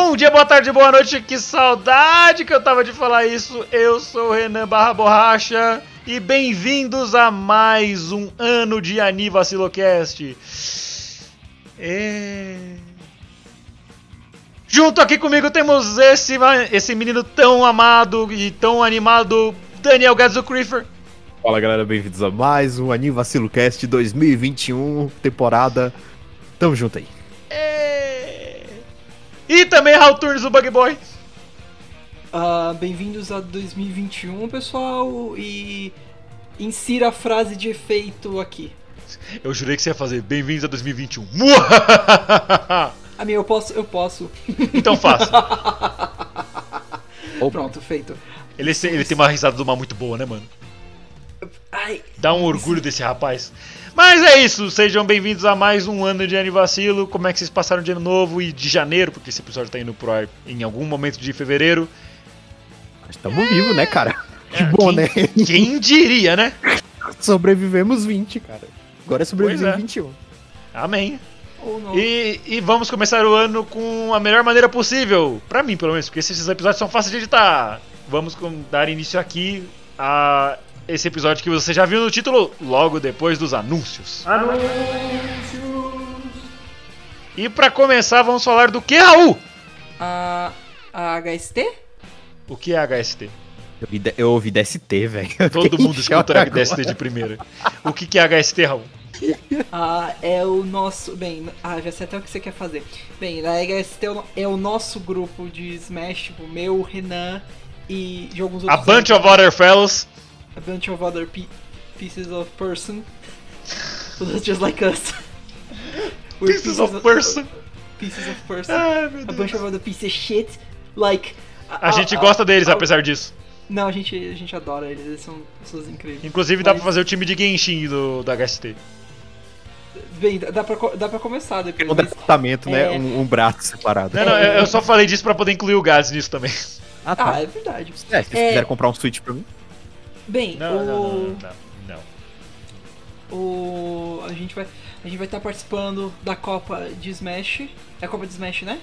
Bom dia, boa tarde, boa noite, que saudade que eu tava de falar isso. Eu sou o Renan Barra Borracha e bem-vindos a mais um ano de Anivacilocast. É... Junto aqui comigo temos esse, esse menino tão amado e tão animado, Daniel Gadzo Creeper. Fala galera, bem-vindos a mais um Anivacilo Cast 2021, temporada. Tamo junto aí. E também Raul Turns, o Bug Boy. Uh, Bem-vindos a 2021, pessoal, e insira a frase de efeito aqui. Eu jurei que você ia fazer bem-vindos a 2021. A minha, eu posso, eu posso. então faça. Pronto, feito. Ele, ele tem uma risada do mar muito boa, né, mano? Ai, Dá um orgulho desse rapaz. Mas é isso, sejam bem-vindos a mais um ano de Anivacilo. Como é que vocês passaram de ano novo e de janeiro? Porque esse episódio tá indo pro ar em algum momento de fevereiro. Estamos vivos, né, cara? Que É, bom, quem- né? Quem diria, né? Sobrevivemos 20, cara. Agora é sobreviver é. 21. Amém. E, e vamos começar o ano com a melhor maneira possível. Pra mim, pelo menos, porque esses episódios são fáceis de editar. Vamos com- dar início aqui a esse episódio que você já viu no título, logo depois dos anúncios. E pra começar, vamos falar do que, Raul? A, a HST? O que é HST? Eu eu ouvi DST, velho. Todo mundo escuta agora. HST de primeira. O que, que é HST, Raul? Ah, é o nosso. Bem, ah, já sei até o que você quer fazer. Bem, a HST é o, é o nosso grupo de Smash, tipo, meu, Renan e de alguns A outros. bunch of other fellows. A bunch of other pe- pieces of person. just like us. We're Pieces of person. Pieces of person. Ai, a bunch of other pieces of shit. Like. A gente gosta deles, apesar disso. Não, a gente, a gente adora eles, eles são pessoas incríveis. Inclusive, dá pra Mas- fazer o time de Genshin do, do HST. Bem, dá pra, dá pra começar depois. Um mas- departamento, né? É. Um, um braço separado. Não, não, eu eu só falei disso pra poder incluir o Gads nisso também. Ah, tá. Ah, é verdade. É, se vocês é- quiserem comprar um Switch pra mim. Bem, Não, o, não, não, não, não. o a gente vai a gente vai estar participando da Copa de Smash. É a Copa de Smash, né?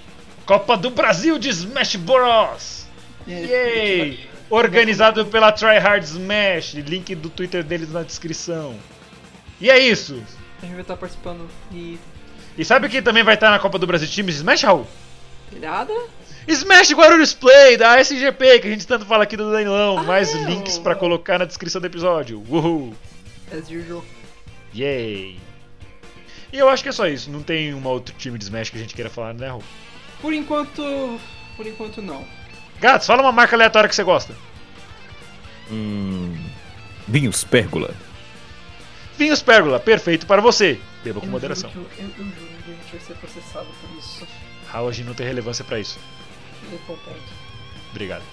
Copa do Brasil de Smash Bros! É, Yay! Organizado pela Tryhard Smash. Link do Twitter deles na descrição. E é isso. A gente vai estar participando e E sabe quem também vai estar na Copa do Brasil de Smash, Raul? telhada. Smash Guarulhos Play, da SGP, que a gente tanto fala aqui do Danilão. Ah, Mais é, links pra colocar na descrição do episódio. Uhul! As usual. Yay! E eu acho que é só isso. Não tem um outro time de Smash que a gente queira falar, né, Raul? Por enquanto. Por enquanto não. Gatos, fala uma marca aleatória que você gosta. Hum. Vinhos Pérgola. Vinhos Pérgola, perfeito para você. Beba com Eu moderação. juro que eu, eu, eu juro que a gente vai ser processado por isso. Raul, a gente não tem relevância pra isso. Obrigado.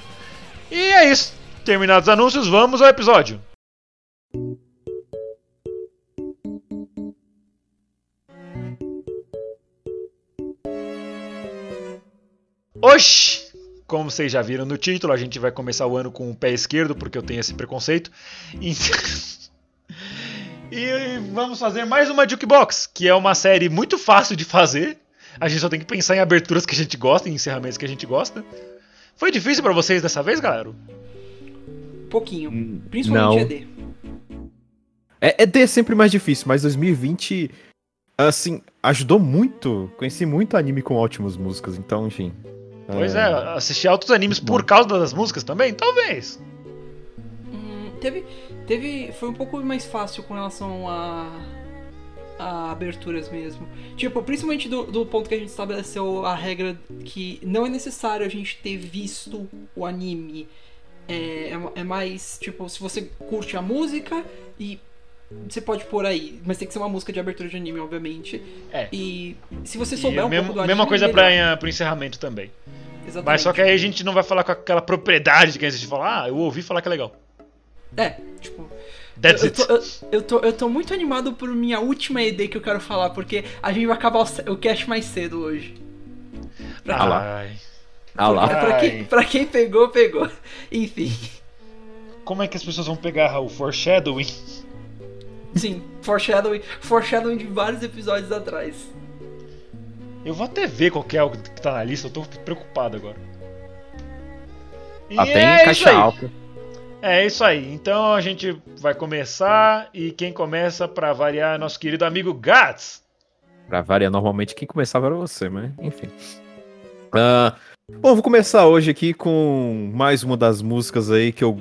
E é isso. Terminados os anúncios, vamos ao episódio. Oxi! Como vocês já viram no título, a gente vai começar o ano com o pé esquerdo, porque eu tenho esse preconceito. E, e vamos fazer mais uma Jukebox, que é uma série muito fácil de fazer. A gente só tem que pensar em aberturas que a gente gosta, em encerramentos que a gente gosta. Foi difícil pra vocês dessa vez, galera? Pouquinho. Hum, Principalmente não. ED. É, ED é sempre mais difícil, mas 2020, assim, ajudou muito. Conheci muito anime com ótimas músicas, então, enfim. Pois é, assistir altos animes por causa das músicas também? Talvez. Hum, teve, teve. Foi um pouco mais fácil com relação a. a aberturas mesmo. Tipo, principalmente do, do ponto que a gente estabeleceu a regra que não é necessário a gente ter visto o anime. É, é, é mais, tipo, se você curte a música e você pode pôr aí, mas tem que ser uma música de abertura de anime, obviamente. É. E se você E souber um mesmo- pouco do anime, mesma coisa melhor. pra, pro encerramento também. Exatamente. Mas só que aí a gente não vai falar com aquela propriedade que a gente fala, ah, eu ouvi falar que é legal. É, tipo. That's eu, it. eu tô, eu, eu tô, eu tô muito animado por minha última ED que eu quero falar, porque a gente vai acabar o, o cast mais cedo hoje. Pra, Ah lá. Ah lá. pra, quem, pra quem pegou, pegou. Enfim. como é que as pessoas vão pegar o foreshadowing? Sim, foreshadowing, foreshadowing de vários episódios atrás. Eu vou até ver qual que é o que tá na lista, eu tô preocupado agora. E tem é isso caixa aí. alta. É isso aí. Então a gente vai começar e quem começa pra variar é nosso querido amigo Gats. Pra variar, normalmente quem começava era você, mas enfim. Ah, bom, vou começar hoje aqui com mais uma das músicas aí que eu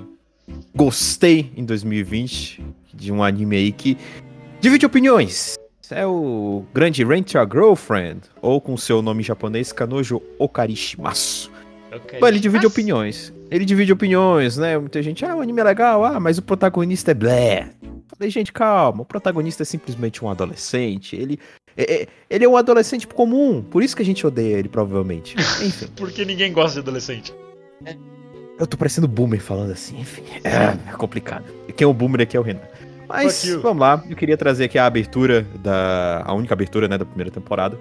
gostei em 2020, de um anime aí que divide opiniões. É o grande Rent Your Girlfriend, ou com seu nome japonês, Kanojo Okarishimasu. Ok. Bom, ele divide opiniões. Ele divide opiniões, né? Muita gente, ah, o anime é legal, ah, mas o protagonista é blé. Falei, gente, calma, o protagonista é simplesmente um adolescente. Ele é, é- ele é um adolescente comum, por isso que a gente odeia ele, provavelmente. Enfim, Porque ninguém gosta de adolescente. eu tô parecendo boomer falando assim, enfim. É complicado. E quem é o boomer aqui é o Renan. Mas, vamos lá, eu queria trazer aqui a abertura da. A única abertura, né, da primeira temporada,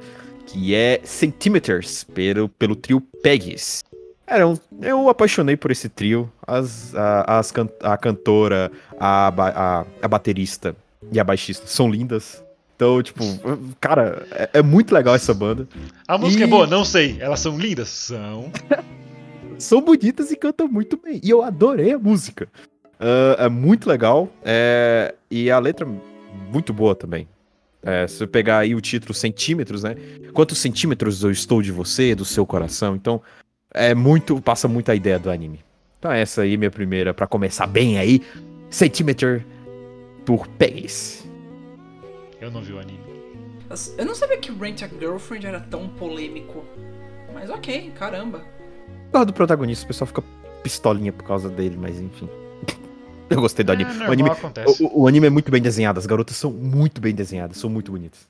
que é Centimeters, pelo, pelo trio Peggies. Era um, eu apaixonei por esse trio. As, a, as can- a cantora, a, a, a baterista e a baixista são lindas. Então, tipo, cara, é, é muito legal essa banda. A música E- é boa? Não sei. Elas são lindas? São. São bonitas e cantam muito bem. E eu adorei a música. Ah, é muito legal. é, e a letra muito boa também. É, se eu pegar aí o título centímetros, né? Quantos centímetros eu estou de você, do seu coração? Então, é muito. Passa muito a ideia do anime. Então, essa aí, minha primeira, pra começar bem aí. Centimeter por Peggies. Eu não vi o anime. Eu não sabia que Rent a Girlfriend era tão polêmico. Mas ok, caramba. Por causa do protagonista, o pessoal fica pistolinha por causa dele, mas enfim. Eu gostei do É, anime. normal, o, anime o, o anime é muito bem desenhado, as garotas são muito bem desenhadas, são muito bonitas.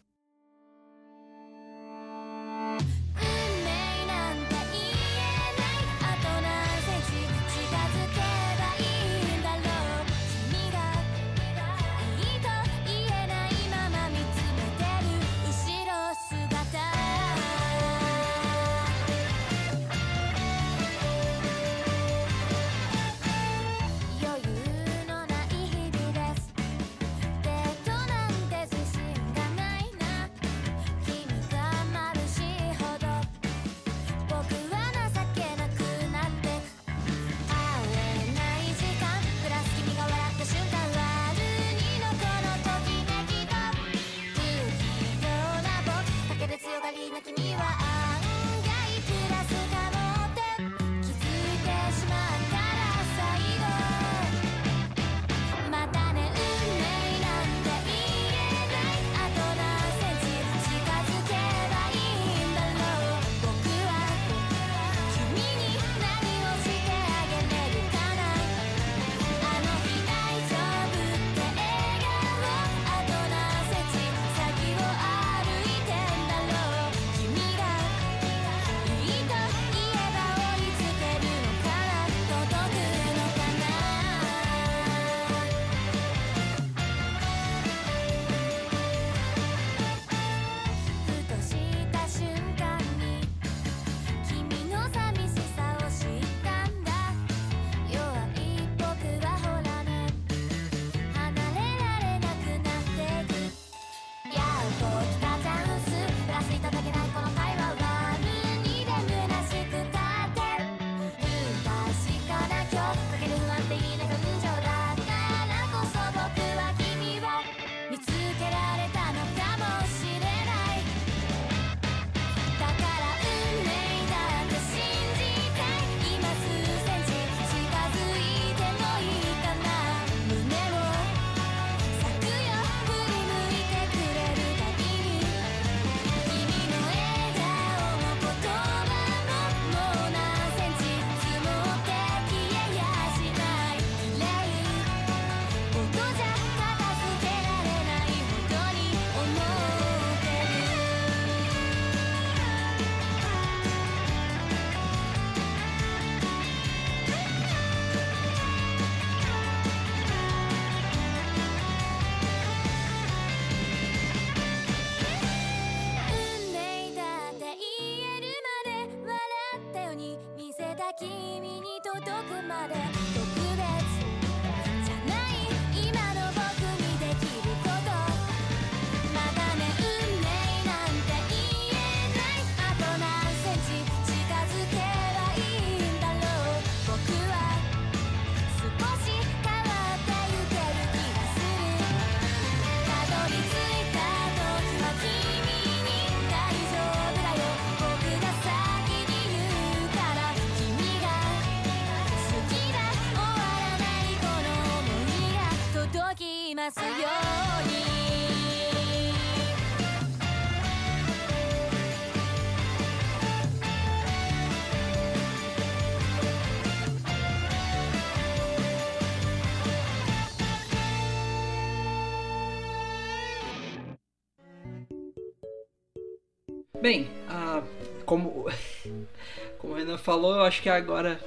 Falou, eu acho que agora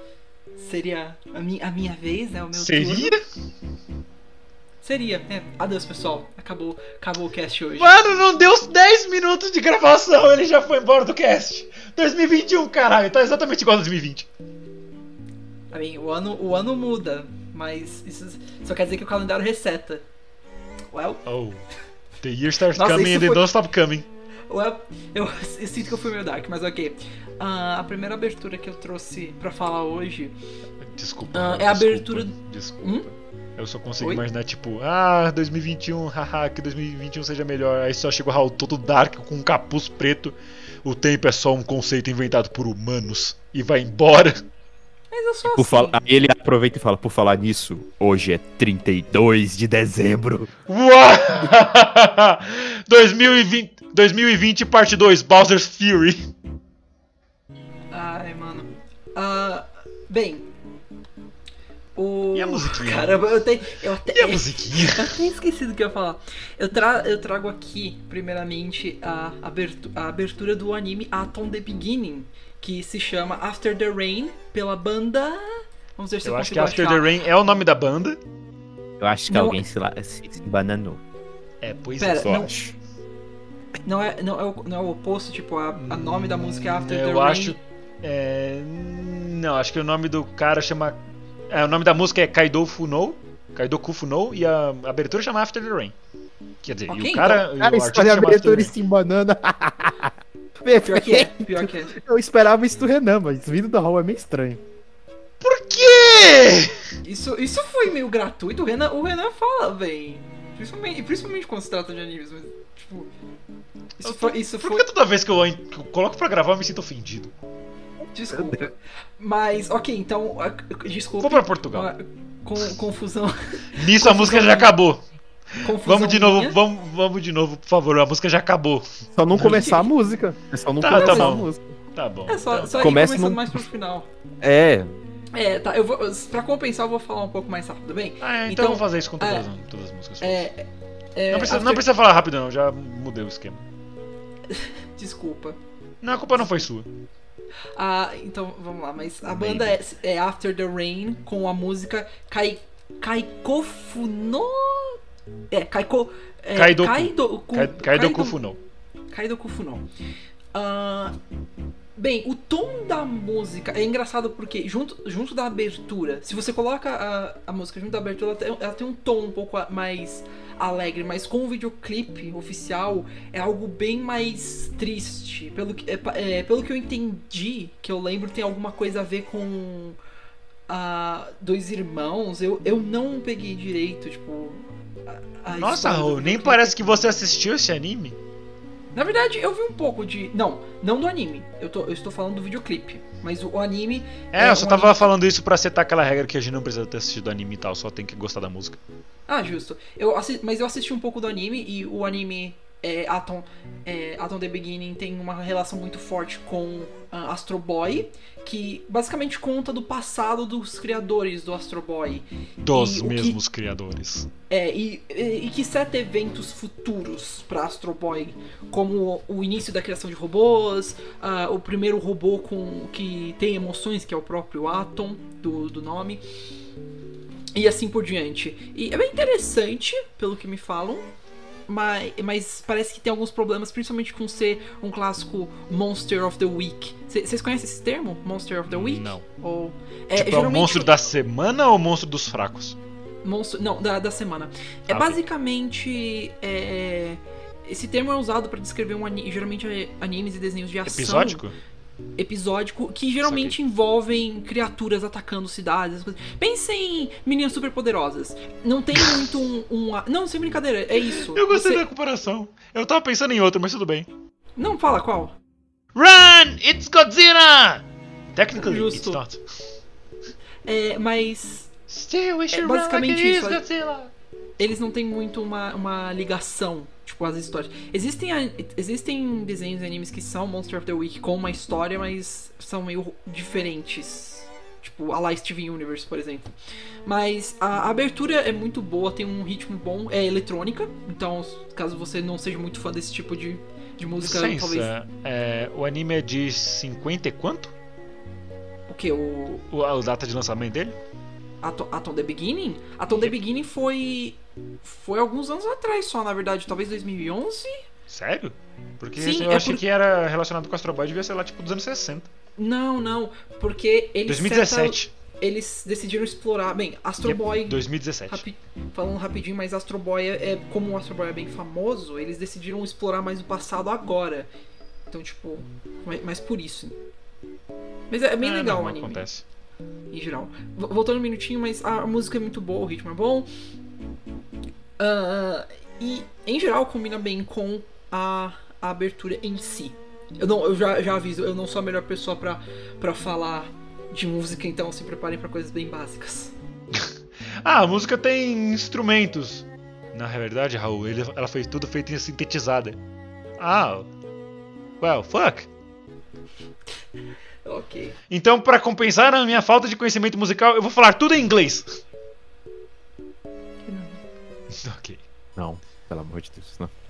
seria a minha, a minha vez, né? O meu Seria? turno. Seria, é. Adeus, pessoal. Acabou, acabou o cast hoje. Mano, não deu os 10 minutos de gravação, ele já foi embora do cast. 2021, caralho, tá exatamente igual a 2020. I mean, o ano, o ano muda, mas isso só quer dizer que o calendário reseta. Well, Oh. The year starts Nossa, coming and they foi- don't stop coming. well eu, eu sinto que eu fui meio dark, mas ok. Ah, a primeira abertura que eu trouxe pra falar hoje Desculpa. Mano, é a desculpa, abertura- Desculpa. Hum? Eu só consigo Oi? imaginar, tipo, ah, 2021, haha, que 2021 seja melhor. Aí só chega o Raul todo dark com um capuz preto. O tempo é só um conceito inventado por humanos. E vai embora. Mas eu sou Por assim. fala- Aí ele aproveita e fala, por falar nisso, hoje é 32 de dezembro. Uau! 2020, 2020 parte 2, Bowser's Fury. Ai, mano. Ah, bem. O... E a musiquinha? Caramba, eu tenho. Eu até, E a musiquinha? eu até esqueci do que eu ia falar. Eu, tra eu trago aqui, primeiramente, a, abertu a abertura do anime Atom The Beginning, que se chama After the Rain, pela banda. Vamos ver se eu, Eu acho que After achar. the Rain é o nome da banda. Eu acho que Não- alguém se, lá, se, bananou. É, pois Pera, é. Só não- acho. Não é, não, é o, não é o oposto, tipo, a, a nome da música é After the Eu Rain. acho. É, não, acho que o nome do cara chama. É, o nome da música é Kaido Funo. Kaido Kufuno e a abertura chama After the Rain. Quer dizer, e Ok, o cara. Cara, o artista escolhe a chama abertura the em banana. Pior que é, pior que é. Eu esperava isso do Renan, mas vindo da Hall é meio estranho. Por quê? Isso, isso foi meio gratuito, o Renan, o Renan fala, bem. Principalmente, principalmente quando se trata de animes, mas, tipo. Isso foi. Isso Por foi que toda vez que eu, que eu coloco pra gravar eu me sinto ofendido? Desculpa. Mas, ok, então. Desculpa. Vou pra Portugal. Com, confusão. Nisso a música já acabou. confusão Vamos de novo, minha. vamos, vamos de novo, por favor. A música já acabou. Só não começar a música. É só não Tá, começar tá a música. Tá bom. É só, então. só ir Começa começando no- mais pro final. É, É, tá, eu vou. Pra compensar, eu vou falar um pouco mais rápido, bem? Ah, então, Então, eu vou fazer isso com todas, é, as- todas as músicas. É. é não, precisa, After- não precisa falar rápido, não. Já mudei o esquema. Desculpa. Não, a culpa não foi sua. Ah, então vamos lá, mas a banda é, é After the Rain com a música Kai, Kaikofu no. É, Kaiko. É, Kaidoku. Kaidoku. Kai- Kaido Funo. Kaidoku Funo. Ah, bem, o tom da música é engraçado porque, junto, junto da abertura, se você coloca a, a música junto da abertura, ela tem, ela tem um tom um pouco a- mais alegre, mas com o videoclipe oficial é algo bem mais triste. Pelo que, é, é, pelo que eu entendi, que eu lembro, tem alguma coisa a ver com. ah, dois irmãos, eu, eu não peguei direito, tipo. a- a Nossa, Raul, nem parece que você assistiu esse anime. Na verdade, eu vi um pouco de. Não, não do anime. Eu, tô, eu estou falando do videoclipe. Mas o, o anime. É, eu só um tava anime- falando isso pra setar aquela regra que a gente não precisa ter assistido anime e tal, só tem que gostar da música. Ah, justo. Eu. Mas eu assisti um pouco do anime e o anime é, Atom, é, Atom The Beginning tem uma relação muito forte com ah, Astro Boy, que basicamente conta do passado dos criadores do Astro Boy. Dos E o que- mesmos criadores. É, e, e, e que sete eventos futuros para Astro Boy, como o início da criação de robôs, ah, o primeiro robô com que tem emoções, que é o próprio Atom do, do nome, e assim por diante. E é bem interessante, pelo que me falam. Mas, mas parece que tem alguns problemas, principalmente com ser um clássico Monster of the Week. Vocês conhecem esse termo? Monster of the Week? Não. Ou, é, tipo, é o geralmente- monstro da semana ou o monstro dos fracos? Monstro, não, da, da semana. É Ah, basicamente. é, esse termo é usado pra descrever um geralmente é animes e desenhos de ação Episódico? Episódico que geralmente envolvem criaturas atacando cidades. essas coisas. Pensem em meninas superpoderosas. Não tem muito um, um Não, sem brincadeira, é isso. Eu gostei Você- da comparação. Eu tava pensando em outro, mas tudo bem. Não, fala qual. Run! It's Godzilla! Technically, Justo. it's not. É, mas Still, we should basicamente run like it isso, is é- Godzilla! eles não têm muito uma, uma ligação, tipo, as histórias. Existem, existem desenhos e animes que são Monster of the Week com uma história, mas são meio diferentes. Tipo, a lá Steven Universe, por exemplo. Mas a abertura é muito boa, tem um ritmo bom, é eletrônica, então caso você não seja muito fã desse tipo de, de música, talvez. Licença, é, o anime é de 50 e quanto? O que? O O, a data de lançamento dele? Atom, Atom The Beginning? Atom The Beginning foi. Foi alguns anos atrás só, na verdade, talvez 2011? Sério? Porque Sim, eu é achei por- que era relacionado com Astro Boy, devia ser lá tipo dos anos 60. Não, não, porque eles. 2017. seta- eles decidiram explorar. Bem, Astro Boy. 2017. rapi- falando rapidinho, mas Astro Boy é, é- Como o Astro Boy é bem famoso, eles decidiram explorar mais o passado agora. Então, tipo. Mas, por isso. Mas é bem É, legal não, o anime. Acontece. em geral. Voltando um minutinho, mas a música é muito boa, o ritmo é bom. Ah, e em geral combina bem com a, a abertura em si. Eu, não, eu já, já aviso, eu não sou a melhor pessoa pra, pra falar de música, então se preparem pra coisas bem básicas. Ah, a música tem instrumentos. Na verdade, Raul, ele- ela foi tudo feita em sintetizada. Ah, well, fuck. Ok. Então, pra compensar a minha falta de conhecimento musical, eu vou falar tudo em inglês. ok. Não, pelo amor de Deus, não.「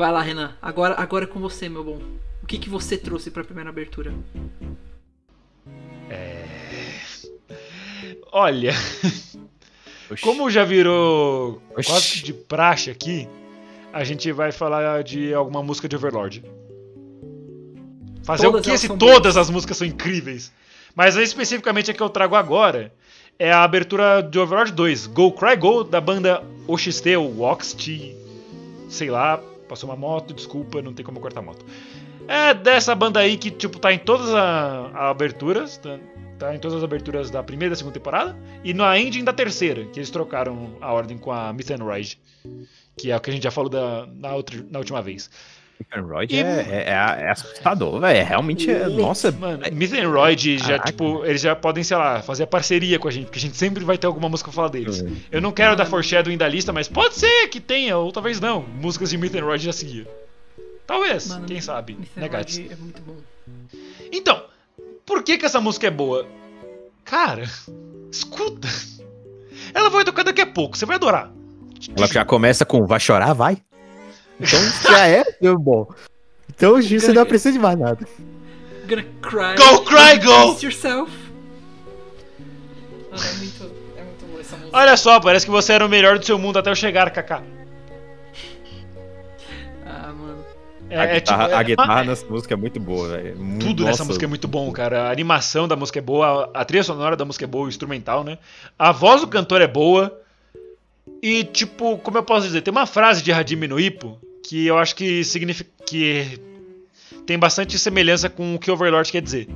Vai lá, Renan. Agora, agora é com você, meu bom. O que, que você trouxe pra primeira abertura? Olha, Oxi. como já virou Oxi. quase que de praxe aqui, a gente vai falar de alguma música de Overlord. Fazer Todas o que se todas as músicas são incríveis. Mas aí, especificamente a que eu trago agora é a abertura de Overlord 2, Go Cry Go, da banda OXT, ou OXT, sei lá, passou uma moto, desculpa, não tem como cortar a moto. É dessa banda aí que, tipo, tá em todas as aberturas, tá, tá em todas as aberturas da primeira e da segunda temporada, e na ending da terceira, que eles trocaram a ordem com a and Ride, que é o que a gente já falou da, na, outra, na última vez. Royd E- é, é, é- é assustador, velho. É, Realmente é. Nossa, Mano, Ride já, Caraca. tipo, eles já podem, sei lá, fazer parceria com a gente, porque a gente sempre vai ter alguma música pra falar deles. Uhum. Eu não quero dar foreshadowing da lista, mas pode ser que tenha, ou talvez não. Músicas de Ride já seguia. Talvez, Mano, quem sabe. Né? Ride é muito bom. Então, por que que essa música é boa? Cara, escuta. Ela vai tocar daqui a pouco, você vai adorar. ela já começa com vai chorar, vai. Então já é meu bom. Então você não precisa de mais nada. Gonna cry. Go, cry, go! Yourself. Mano, é muito, é muito boa essa música. Olha só, parece que você era o melhor do seu mundo até eu chegar, Kaká. Ah, mano. É, a é guitarra, tipo, é- a guitarra nessa música é muito boa, velho. Tudo nessa música é muito bom, cara. A animação da música é boa, a trilha sonora da música é boa, o instrumental, né? A voz do cantor é boa. E, tipo, como eu posso dizer, tem uma frase de Hajime no Ippo que eu acho que significa. que tem bastante semelhança com o que Overlord quer dizer.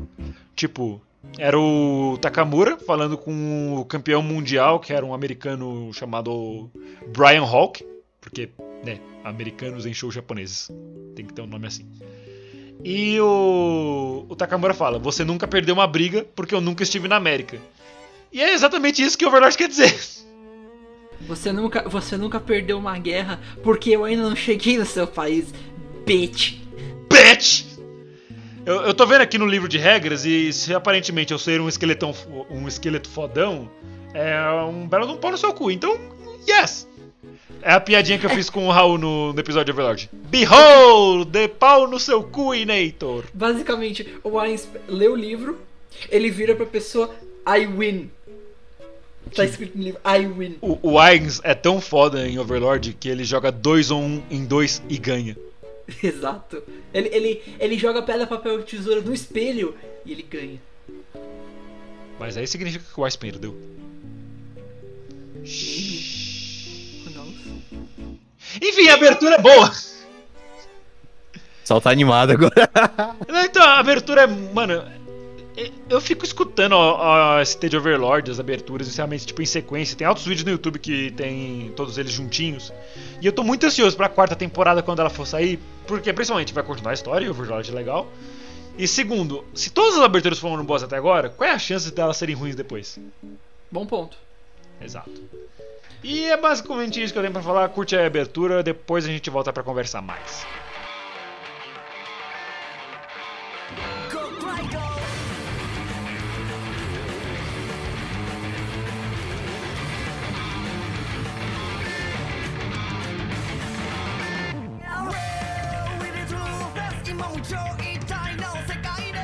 Tipo, era o Takamura falando com o campeão mundial, que era um americano chamado Brian Hawk, porque, né, americanos em shows japoneses. Tem que ter um nome assim. E o, o Takamura fala: Você nunca perdeu uma briga porque eu nunca estive na América. E é exatamente isso que Overlord quer dizer. Você nunca, você nunca perdeu uma guerra porque eu ainda não cheguei no seu país, bitch. Bitch! Eu, eu tô vendo aqui no livro de regras e se aparentemente eu ser um esqueletão, um esqueleto fodão, é um belo de um pau no seu cu. Então, yes! É a piadinha que eu fiz com o Raul no, no episódio de Overlord. Behold, de pau no seu cu, Inator. Basicamente, o Ainz lê o livro, ele vira pra pessoa, I win. Tá escrito no livro, I win. O, o Ains é tão foda em Overlord que ele joga 2 ou 1 um em 2 e ganha. Exato. Ele, ele, ele joga pedra, papel e tesoura no espelho e ele ganha. Mas aí significa que o Ice perdeu. Enfim, a abertura é boa. Só tá animado agora. Então, a abertura é. Mano, é- eu fico escutando a, a ST de Overlord, as aberturas, inicialmente, tipo, em sequência. Tem altos vídeos no YouTube que tem todos eles juntinhos. E eu tô muito ansioso pra quarta temporada quando ela for sair, porque principalmente vai continuar a história, e Overlord é legal. E segundo, se todas as aberturas foram boas até agora, qual é a chance delas serem ruins depois? Bom ponto. Exato. E é basicamente isso que eu tenho pra falar. Curte a abertura, depois a gente volta pra conversar mais. 一体の世界で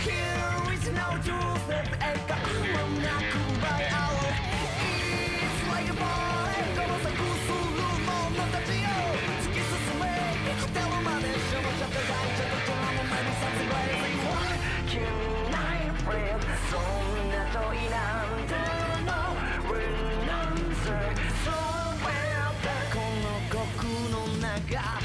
Here is no truth that I got Will not by our It's like a boy この先する者たちよ突き進め果てるまで少女と大女と虎の目に殺害 Can I breathe そんな問いなんて No will answer So well この国の中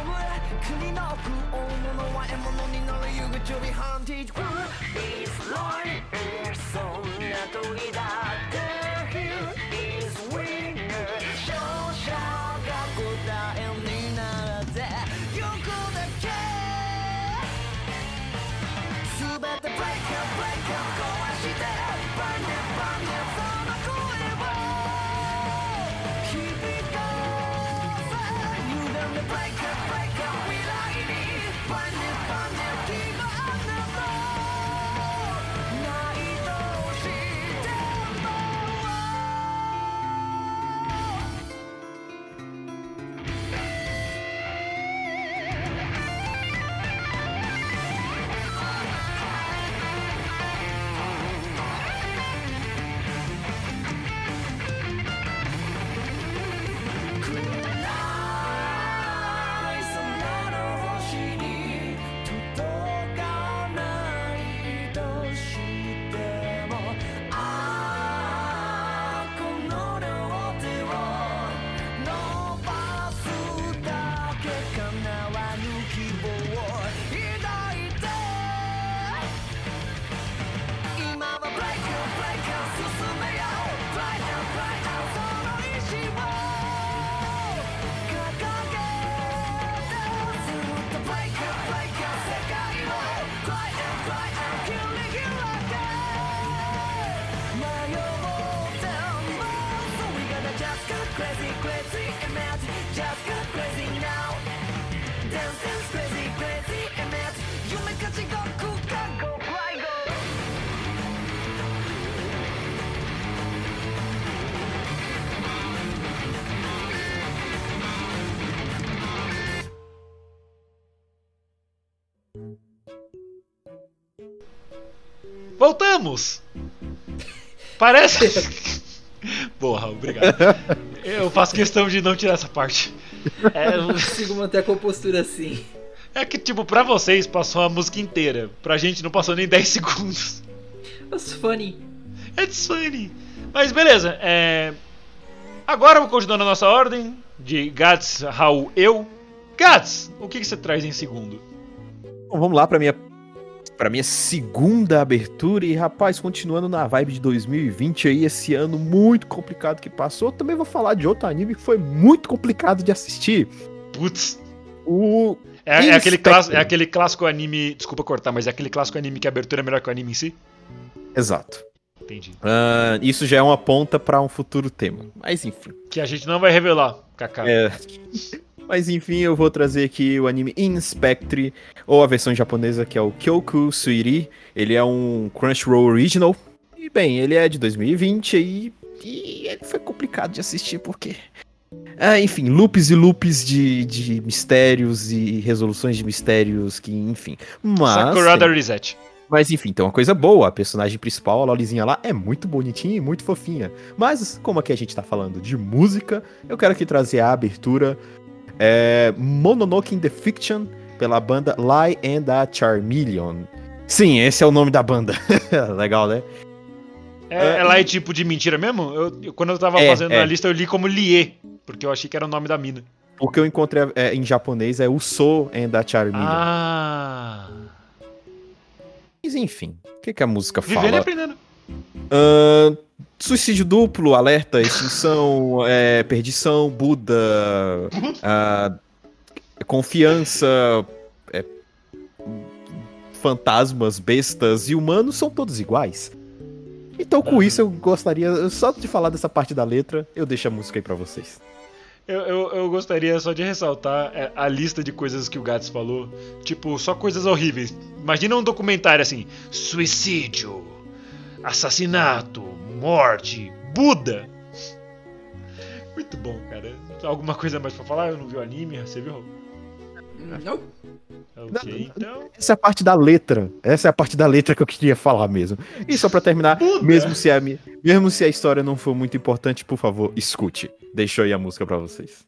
国の不大物は獲物になる You got to be hunted Who is lying そんな時だって て Voltamos! Parece. Boa, Raul, obrigado. Eu faço questão de não tirar essa parte. É, Consigo manter a compostura assim. é que, tipo, pra vocês passou a música inteira. Pra gente não passou nem 10 segundos. That's funny. It's funny. Mas beleza, é. Agora vou continuando a nossa ordem de Gats, Raul, eu. Gats, o que, que você traz em segundo? Bom, vamos lá pra minha para minha segunda abertura e rapaz, continuando na vibe de 2020 aí, esse ano muito complicado que passou, também vou falar de outro anime que foi muito complicado de assistir. Putz. O É, é aquele clássico, é aquele clássico anime. Desculpa cortar, mas é aquele clássico anime que a abertura é melhor que o anime em si? Exato. Entendi. Ah, isso já é uma ponta pra um futuro tema. Mas enfim. Que a gente não vai revelar, Kaká. É. Mas enfim, eu vou trazer aqui o anime Inspectre, ou a versão japonesa que é o Kyoku Suiri. Ele é um Crunchyroll Original. E bem, ele é de 2020 e, e ele foi complicado de assistir porque. Ah, enfim, loops e loops de, de mistérios e resoluções de mistérios que, enfim. Mas. Sakura da Reset. Mas enfim, tem uma coisa boa. A personagem principal, a Lolizinha lá, é muito bonitinha e muito fofinha. Mas, como aqui a gente tá falando de música, eu quero aqui trazer a abertura é, Mononoke in the Fiction, pela banda Lie and a Charmeleon. Sim, esse é o nome da banda. Legal, né? É, É, ela é tipo de mentira mesmo? Eu, eu- quando eu tava É, fazendo é. a lista, eu li como Lie, porque eu achei que era o nome da mina. O que eu encontrei é, em japonês é o So and a Charmeleon. Ah. Mas enfim, o que, que a música Vivendo e fala? aprendendo. Ahn, suicídio duplo, alerta, extinção, é, perdição, Buda, ah, confiança, é, fantasmas, bestas e humanos são todos iguais. Então, com isso, eu gostaria só de falar dessa parte da letra. Eu deixo a música aí pra vocês. Eu, eu, eu gostaria só de ressaltar é, a lista de coisas que o Gats falou. Tipo, só coisas horríveis. Imagina um documentário assim: suicídio, assassinato, morte, Buda. Muito bom, cara. Alguma coisa mais pra falar? Eu não vi o anime, você viu? Não. Ok, então. Essa é a parte da letra. Essa é a parte da letra que eu queria falar mesmo. E só pra terminar, Buda. mesmo se, a, mesmo se a história não for muito importante, por favor, escute. Deixou aí a música pra vocês.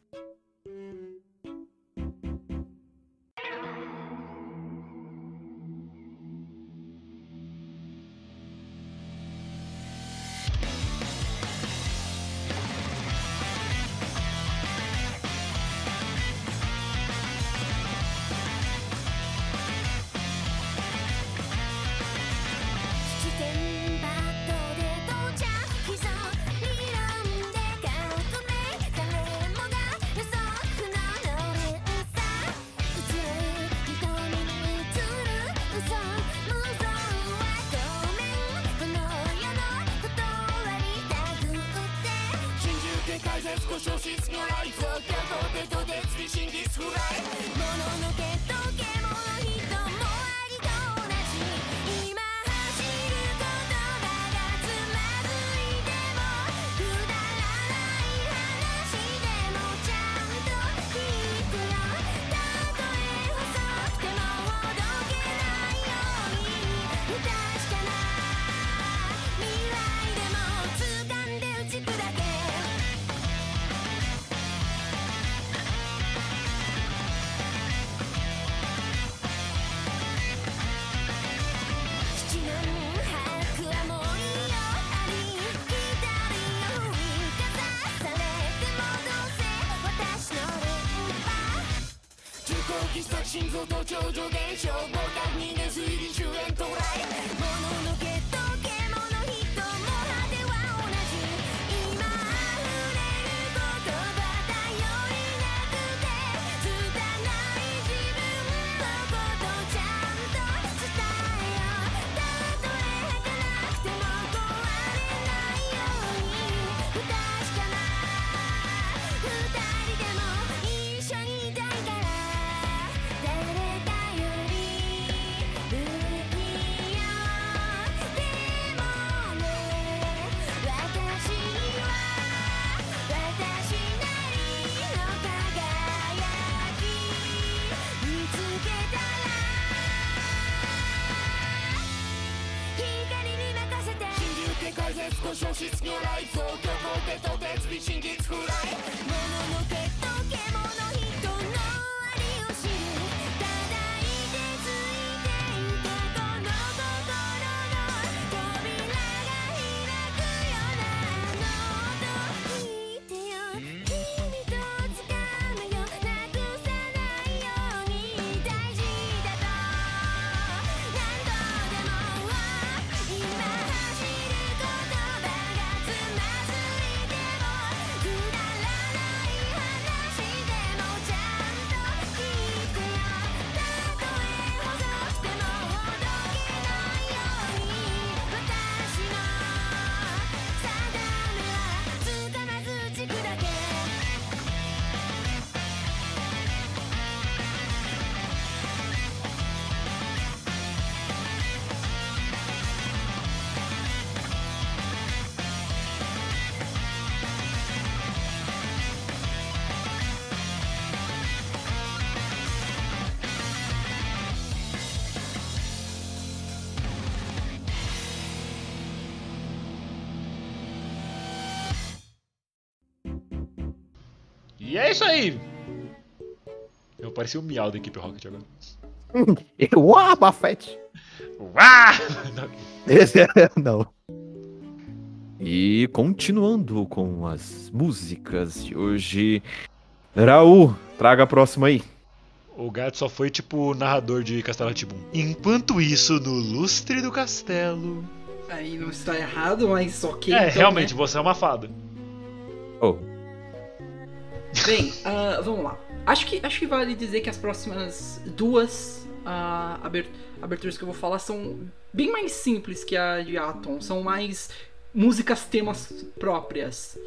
Isso aí! Eu pareci o miau da equipe Rocket agora. Uau, Bafete! Uá! É... Não. E continuando com as músicas de hoje. Raul, traga a próxima aí. O gato só foi tipo narrador de Castelo Tibum. Enquanto isso, no lustre do castelo. Aí não está errado, mas ok. é, então, realmente, né? você é uma fada. Oh, Bem, ah, vamos lá. Acho que, acho que vale dizer que as próximas duas ah, aber- aberturas que eu vou falar são bem mais simples que a de Atom. São mais músicas temas próprias.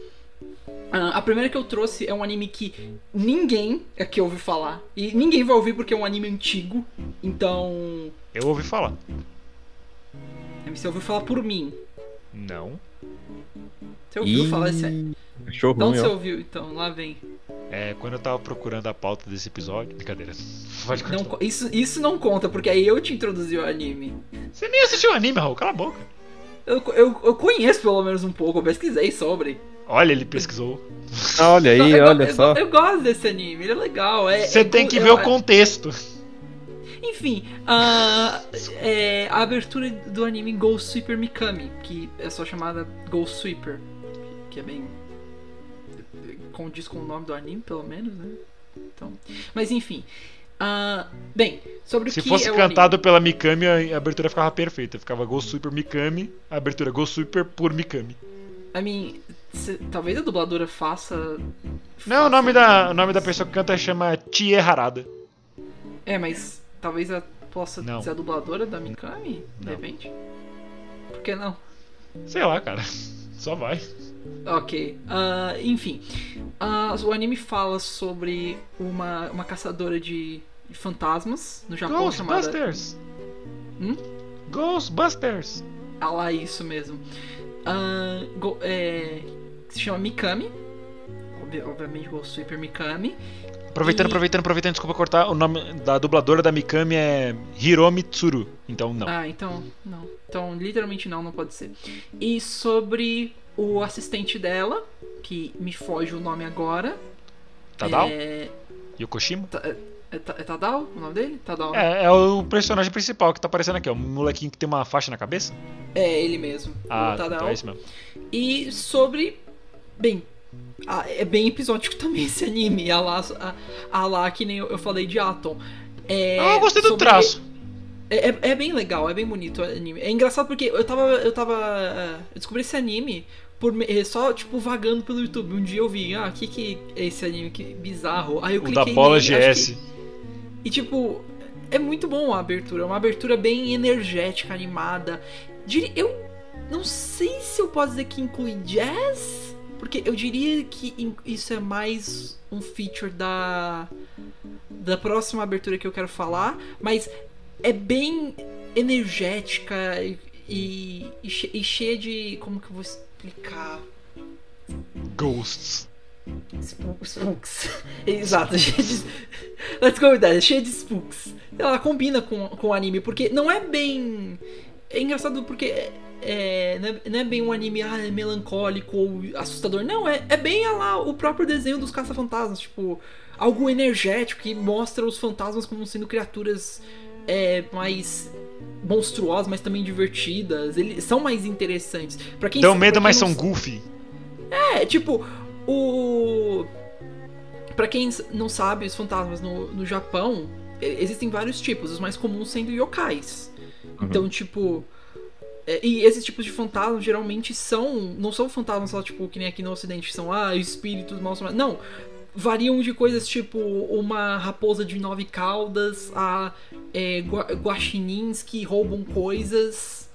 Ah, a primeira que eu trouxe é um anime que ninguém aqui ouviu falar. E ninguém vai ouvir porque é um anime antigo. Então. Eu ouvi falar. Você ouviu falar por mim. Não. Você ouviu Ih, falar esse anime? Achou Então ruim, você ó. ouviu, então, lá vem. É, quando eu tava procurando a pauta desse episódio. Brincadeira. Pode Não, continuar. isso, isso não conta, porque aí eu te introduzi o anime. Você nem assistiu o anime, Raul, cala a boca. Eu, eu, eu conheço pelo menos um pouco, eu pesquisei sobre. Olha, ele pesquisou. Olha aí, eu, olha eu, só. Eu, gosto desse anime, ele é legal. é- Você é tem que ver o contexto. Enfim, a, é, a abertura do anime Ghost Sweeper Mikami, que é só chamada Ghost Sweeper, que é bem. Condiz com o nome do anime, pelo menos, né? Então, mas enfim. ah, bem, sobre o Se que fosse é o cantado pela Mikami, a abertura ficava perfeita. Ficava Ghost Super Mikami, a abertura Ghost Super por Mikami. anime. I mean, se- talvez a dubladora faça. Não, o nome da, o nome da pessoa que canta chama Chie Harada. É, mas talvez ela possa Não. ser a dubladora da Mikami, de repente. Por que não? Sei lá, cara. Só vai. Ok. ah, enfim. Ah, o anime fala sobre uma, uma caçadora de, de fantasmas no Japão chamada. Ghostbusters! Hum? Ghostbusters! Ah lá, isso mesmo. Ah, go- é, se chama Mikami. Obvi- obviamente, Ghost Sweeper Mikami. Aproveitando, E- aproveitando, aproveitando, desculpa cortar, o nome da dubladora da Mikami é Hiromi Tsuru. Então não. Ah, então, não. Então, literalmente não, não pode ser. E sobre o assistente dela, que me foge o nome agora. Tadal? É, Yokoshima? Ta- é, Ta- é Tadal o nome dele? Tadal. É, é o personagem principal que tá aparecendo aqui, ó. Um molequinho que tem uma faixa na cabeça. É ele mesmo. Ah, o Tadal. então é isso mesmo. E sobre. Bem, é bem episódico também esse anime. A lá, a, a lá que nem eu, eu falei de Atom. É, Ah, eu gostei do sobre- traço. É, é- é bem legal, é bem bonito o anime. É engraçado porque eu tava. Eu tava. é, Eu descobri esse anime por é, só, tipo, vagando pelo YouTube. Um dia eu vi, ah, o que, que é esse anime? Que bizarro. Aí eu O cliquei da bola nele, GS. que- E tipo, é muito bom a abertura. É uma abertura bem energética, animada. Eu não sei se eu posso dizer que inclui jazz. Porque eu diria que isso é mais um feature da. Da próxima abertura que eu quero falar. Mas é bem energética e, e, e cheia de. Como que eu vou explicar? Ghosts. Spook- Spooks. Exato, cheia de. Let's go with that, cheia de spooks. Ela combina com, com o anime, porque não é bem. É engraçado porque é, não, é, não é bem um anime ah, é melancólico ou assustador. Não, é, é bem lá, o próprio desenho dos caça-fantasmas. Tipo, algo energético que mostra os fantasmas como sendo criaturas é, mais monstruosas, mas também divertidas. Eles são mais interessantes. Pra quem Dão medo, quem mas não são goofy. é, tipo, o. Pra quem não sabe, os fantasmas no, no Japão, existem vários tipos, os mais comuns sendo yokais. Então, tipo. é, E esses tipos de fantasmas geralmente são. Não são fantasmas só, tipo, que nem aqui no ocidente, que são, ah, espíritos mal. Não. Variam de coisas tipo uma raposa de nove caudas, a é, gua- guaxinins que roubam coisas,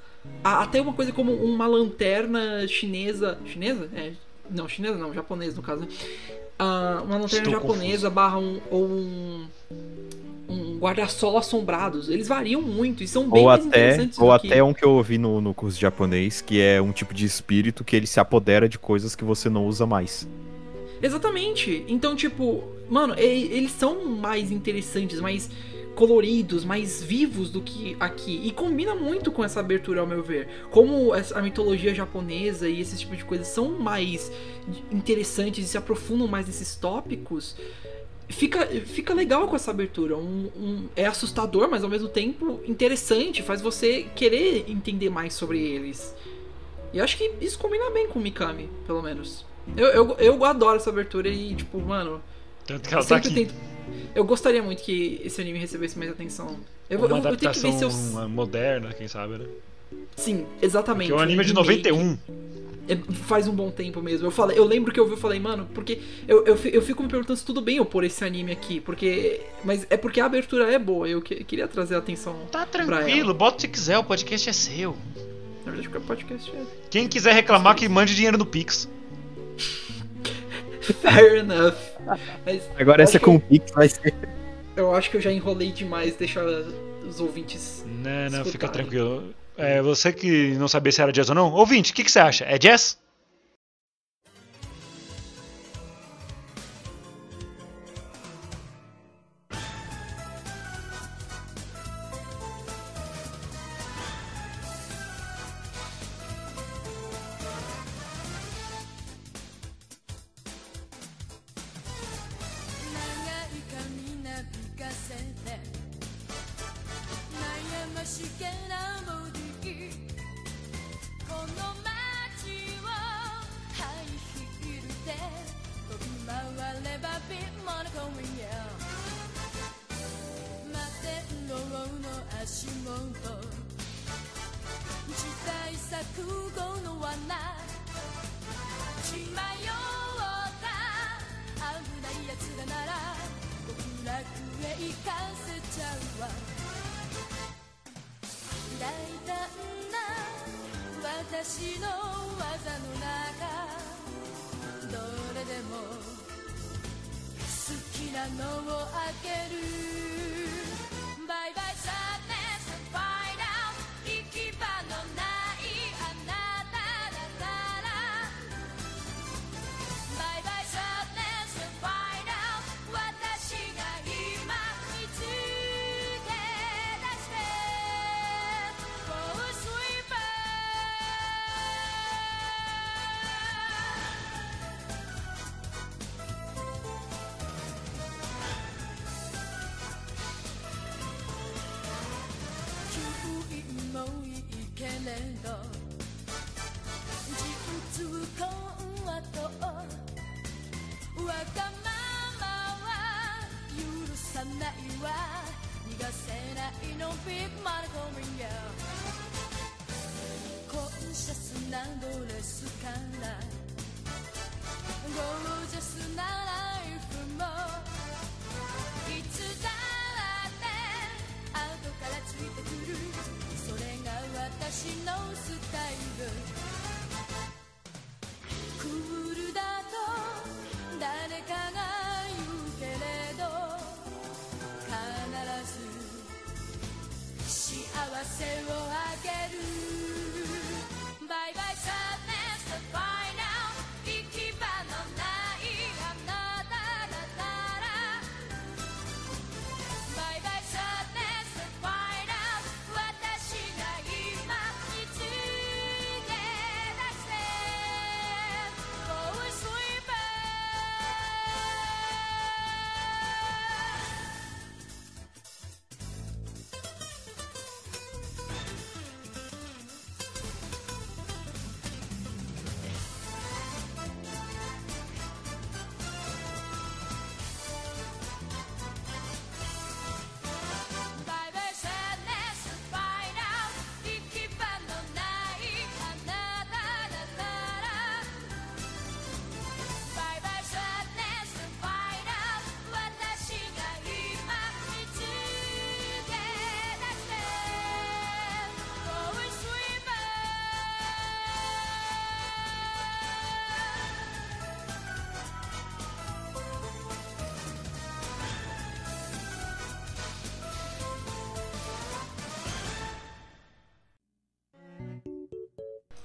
a- até uma coisa como uma lanterna chinesa. Chinesa? É, não, chinesa não, japonesa no caso. né? Ah, uma lanterna Estou japonesa barra um, ou um, um guarda-sol assombrados. Eles variam muito e são bem Ou até, interessantes ou do que- até um que eu ouvi no, no curso de japonês, que é um tipo de espírito que ele se apodera de coisas que você não usa mais. Exatamente. Então, tipo, mano, eles são mais interessantes, mais coloridos, mais vivos do que aqui. E combina muito com essa abertura, ao meu ver. Como a mitologia japonesa e esse tipo de coisas são mais interessantes e se aprofundam mais nesses tópicos. Fica, fica legal com essa abertura. Um- um- é assustador, mas ao mesmo tempo interessante. Faz você querer entender mais sobre eles. E acho que isso combina bem com o Mikami, pelo menos. Eu, eu, eu adoro essa abertura e, tipo, mano. Tanto que Eu ela tá aqui. tento. Eu gostaria muito que esse anime recebesse mais atenção. Eu, vou- Uma eu, eu tenho que ver adaptação se eu. moderna, quem sabe, né? Sim, exatamente. Porque o anime é de remake. 91. É, faz um bom tempo mesmo. Eu falei, eu lembro que eu vi, eu falei, mano, porque eu, eu, eu fico me perguntando se tudo bem eu pôr esse anime aqui, porque mas é porque a abertura é boa. Eu que- queria trazer a atenção. Tá tranquilo, bota o que quiser, o podcast é seu. Na verdade, o podcast é Quem quiser reclamar que mande dinheiro no Pix. fair enough. Mas Agora eu essa acho com o que Pix vai ser. eu, acho que eu já enrolei demais deixar os ouvintes. Não, não, fica Escutarem. tranquilo. É, você que não sabia se era jazz ou não, ouvinte, o que, que você acha? É jazz?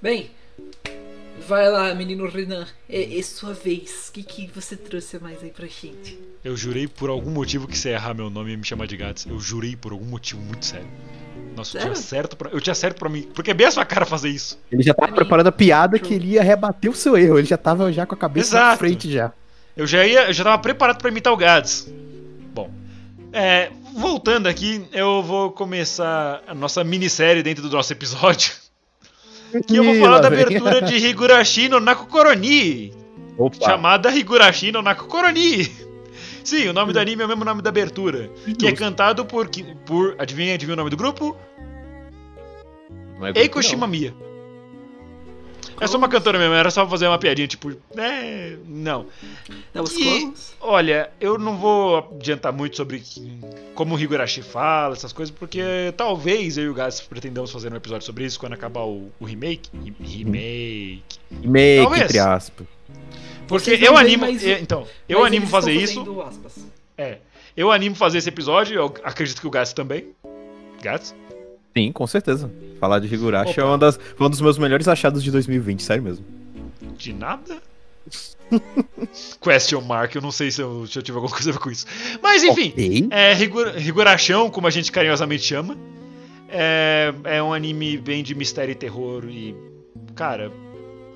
Bem, vai lá, menino Renan. É, é sua vez. O que, que você trouxe mais aí pra gente? Eu jurei por algum motivo que você ia errar meu nome e me chamar de Gats. Eu jurei por algum motivo muito sério. Nossa, eu tinha certo pra, eu tinha certo pra mim. Porque é bem a sua cara fazer isso. Ele já tava Pra mim, preparando a piada que ele ia rebater o seu erro. Ele já tava já com a cabeça na frente já. Eu já ia, eu já tava preparado pra imitar o Gads. Bom, é, voltando aqui, eu vou começar a nossa minissérie dentro do nosso episódio. Que eu vou falar da abertura de Higurashi no Nakokoroni. Opa. chamada Higurashi no Nakokoroni. Sim, o nome do anime é o mesmo nome da abertura. Que é cantado por. por adivinha, adivinha o nome do grupo? Não é Eiko. Shimamiya. É só uma cantora mesmo, era só fazer uma piadinha, tipo. É. Não. Dá os E, clones? olha, eu não vou adiantar muito sobre como o Higurashi fala, essas coisas, porque talvez eu e o Gats pretendamos fazer um episódio sobre isso quando acabar o, o remake. Re- Remake. Make, Talvez. entre aspas. Porque Vocês eu animo. é, então, eu Mas animo fazer isso. É. Eu animo fazer esse episódio, eu acredito que o Gats também. Gats? Sim, com certeza. Falar de Higurashi é uma das, um dos meus melhores achados de 2020, sério mesmo. De nada? Question mark, eu não sei se eu, se eu tive alguma coisa a ver com isso. Mas enfim, Ok. é Higur- Higurashão, como a gente carinhosamente chama. É, é um anime bem de mistério e terror e. Cara,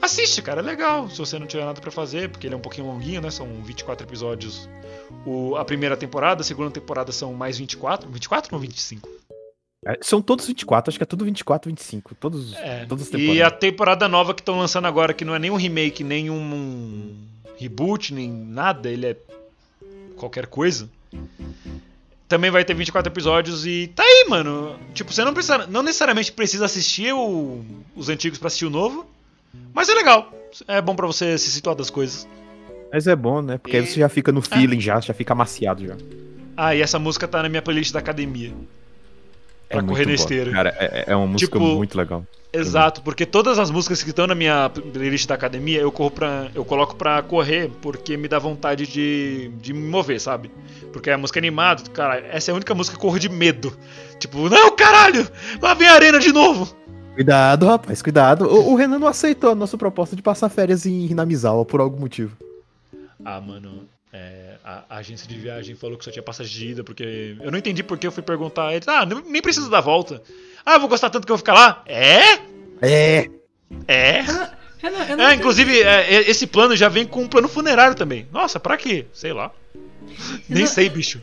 assiste, cara, é legal. Se você não tiver nada pra fazer, porque ele é um pouquinho longuinho, né? São 24 episódios o, a primeira temporada, a segunda temporada são mais 24. 24 ou 25? É, São todos 24, acho que é tudo 24, 25. Todos, É. todas as E a temporada nova que estão lançando agora, que não é nem um remake, nem um reboot, nem nada, ele é qualquer coisa. Também vai ter 24 episódios e tá aí, mano. Tipo, você não precisa, não necessariamente precisa assistir o- os antigos pra assistir o novo, mas é legal. É bom pra você se situar das coisas. Mas é bom, né? Porque aí você já fica no feeling já, já fica amaciado já. Ah, e essa música tá na minha playlist da academia. É Pra muito correr na esteira. Cara, é, é uma música Tipo, muito legal. Exato, porque todas as músicas que estão na minha playlist da academia eu corro pra, eu coloco pra correr porque me dá vontade de, de me mover, sabe? Porque a música é animada, cara, essa é a única música que eu corro de medo. Tipo, não, caralho! Lá vem a arena de novo! Cuidado, rapaz, cuidado. O, o Renan não aceitou a nossa proposta de passar férias em Hinamizawa por algum motivo. Ah, mano, é, a, a agência de viagem falou que só tinha passagem de ida, porque. Eu não entendi porque eu fui perguntar. Eles, ah, nem nem precisa dar volta. Ah, eu vou gostar tanto que eu vou ficar lá? É? É! Renan, É? eu não É, inclusive, é, é, esse plano já vem com um plano funerário também. Nossa, pra quê? Sei lá. Nem não- sei, bicho.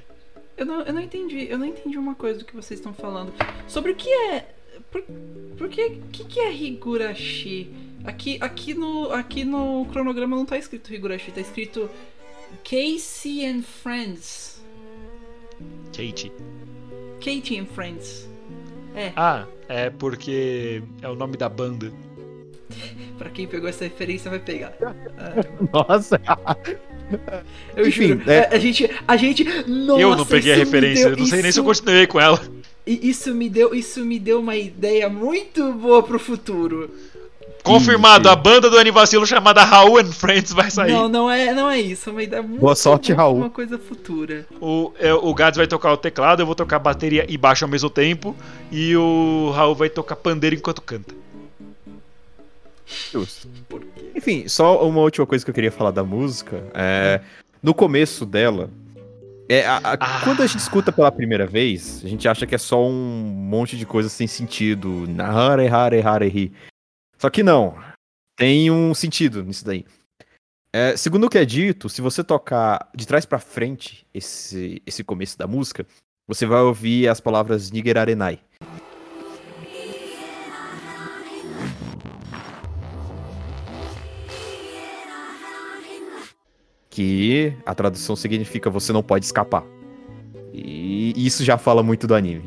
Eu não, eu não entendi, eu não entendi uma coisa do que vocês estão falando. Sobre o que é. Por, por que, que, que é Higurashi? Aqui, aqui, no, aqui no cronograma não tá escrito Higurashi, tá escrito Casey and Friends. Kate. Katie and Friends. É, Ah, é porque é o nome da banda. pra quem pegou essa referência vai pegar. Nossa. Eu Enfim, juro. é- A, a gente. A gente. Nossa, eu não peguei a isso referência, deu- eu não sei nem se eu isso- continuei com ela. E Isso me deu, isso me deu uma ideia muito boa pro futuro. Confirmado, a banda do Anivacilo chamada Raul and Friends vai sair. Não, não é, não é isso, é uma ideia muito Boa sorte, Raul. Uma coisa futura. O, é, o Gads vai tocar o teclado, eu vou tocar bateria e baixo ao mesmo tempo. E o Raul vai tocar pandeiro enquanto canta. Justo. Enfim, só uma última coisa que eu queria falar da música. É, no começo dela. É, a- a- Ah. Quando a gente escuta pela primeira vez, a gente acha que é só um monte de coisa sem sentido. Hare, hare, hare, hi. Só que não. Tem um sentido nisso daí. É, segundo o que é dito, se você tocar de trás pra frente esse, esse começo da música, você vai ouvir as palavras Niger Arenai. que a tradução significa você não pode escapar. E isso já fala muito do anime.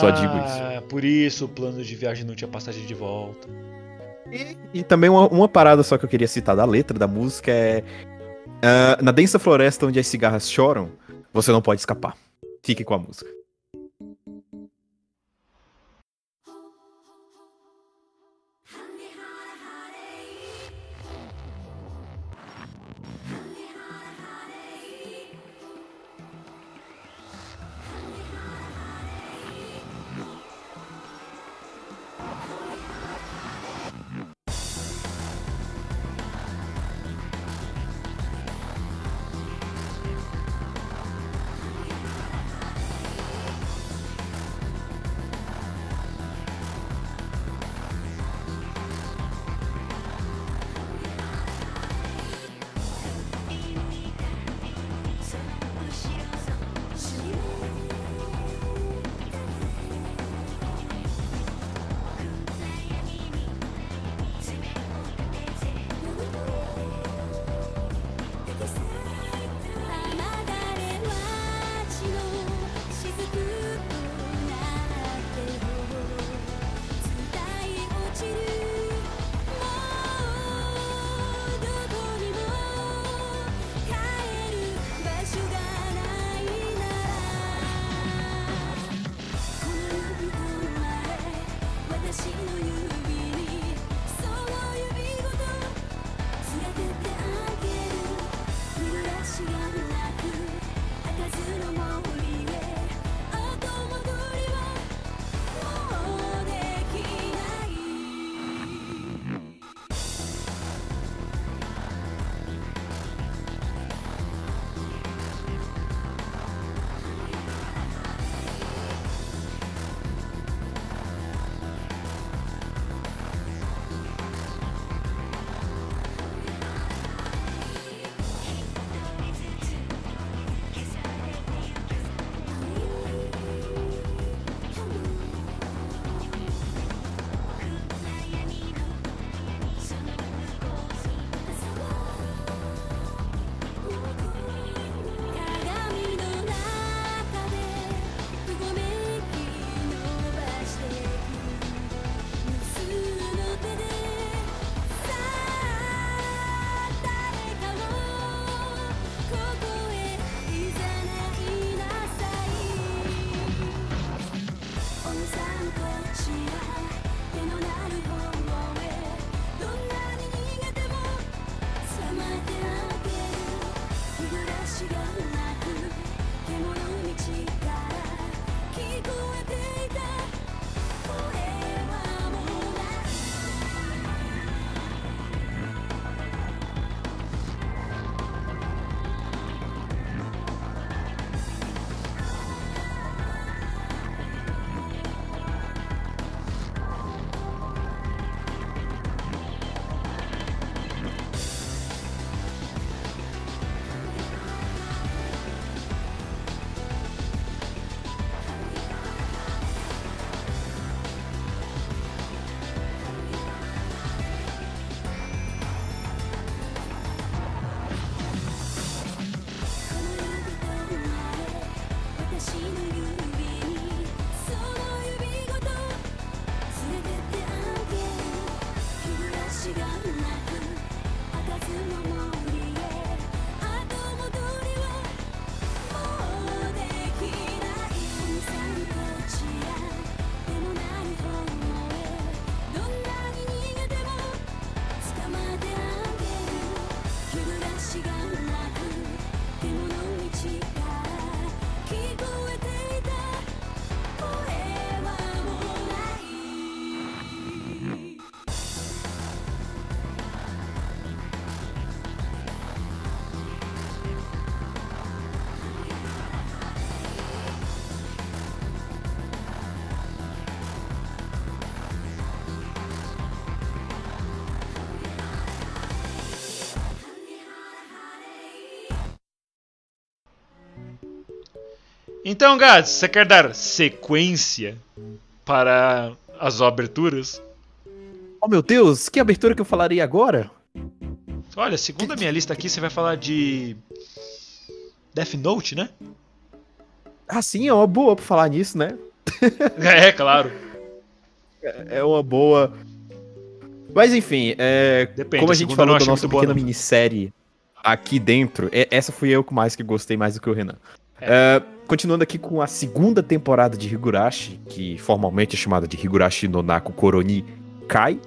Só digo isso. Ah, por isso o plano de viagem não tinha passagem de volta. E também uma, uma parada só que eu queria citar da letra da música é. ah, na densa floresta onde as cigarras choram, você não pode escapar. Fique com a música. Então, Gats, você quer dar sequência para as aberturas? Oh meu Deus, que abertura que eu falaria agora? Olha, segundo a minha lista aqui, você vai falar de. Death Note, né? Ah, sim, é uma boa pra falar nisso, né? É, claro. É uma boa. Mas enfim, é, Depende, como a gente falou da nossa boa, pequena não. minissérie aqui dentro, é- essa fui eu que mais que gostei mais do que o Renan. É, continuando aqui com a segunda temporada de Higurashi, que formalmente é chamada de Higurashi no Naku Koroni Kai.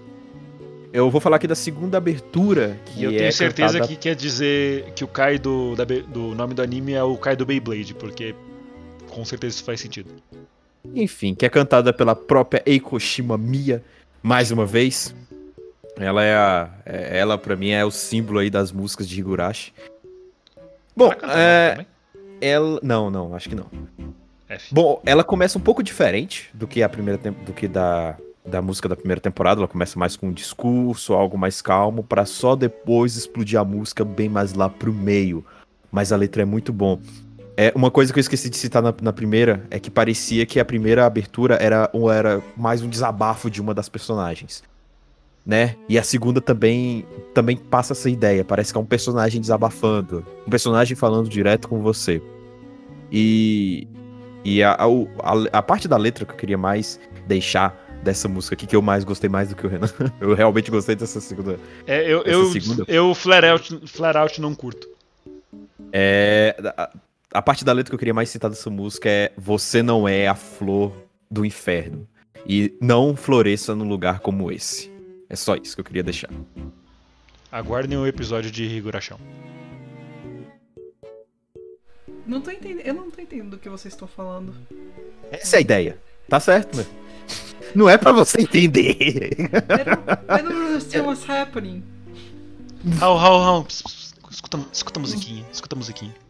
Eu vou falar aqui da segunda abertura, que E eu é tenho certeza cantada- que quer dizer que o Kai do, da do nome do anime é o Kai do Beyblade, porque com certeza isso faz sentido. Enfim, que é cantada pela própria Eiko Shimamiya, mais uma vez. Ela é a. é- Ela, pra mim, é o símbolo aí das músicas de Higurashi. Bom, é, também? Ela. Não, não, acho que não. F. Bom, ela começa um pouco diferente do que a primeira tem- do que da, da música da primeira temporada. Ela começa mais com um discurso, algo mais calmo, pra só depois explodir a música bem mais lá pro meio. Mas a letra é muito bom. É, uma coisa que eu esqueci de citar na, na primeira é que parecia que a primeira abertura era, era mais um desabafo de uma das personagens. Né? E a segunda também também passa essa ideia. Parece que é um personagem desabafando. Um personagem falando direto com você. E, e a, a, a- parte da letra que eu queria mais deixar dessa música aqui, que eu mais gostei mais do que o Renan. Eu realmente gostei dessa segunda. É, eu, eu, segunda? eu flare, out, flare out não curto. É, a, a parte da letra que eu queria mais citar dessa música é Você não é a flor do inferno. E não floresça num lugar como esse. É só isso que eu queria deixar. Aguardem o episódio de Higurashão. Não tô entendendo. Eu não tô entendendo do que vocês estão falando. Essa é a ideia. Tá certo, né? Não é pra você entender. I don't, I don't understand what's happening. Raul. pss, pss, Escuta, escuta a musiquinha, escuta a musiquinha.「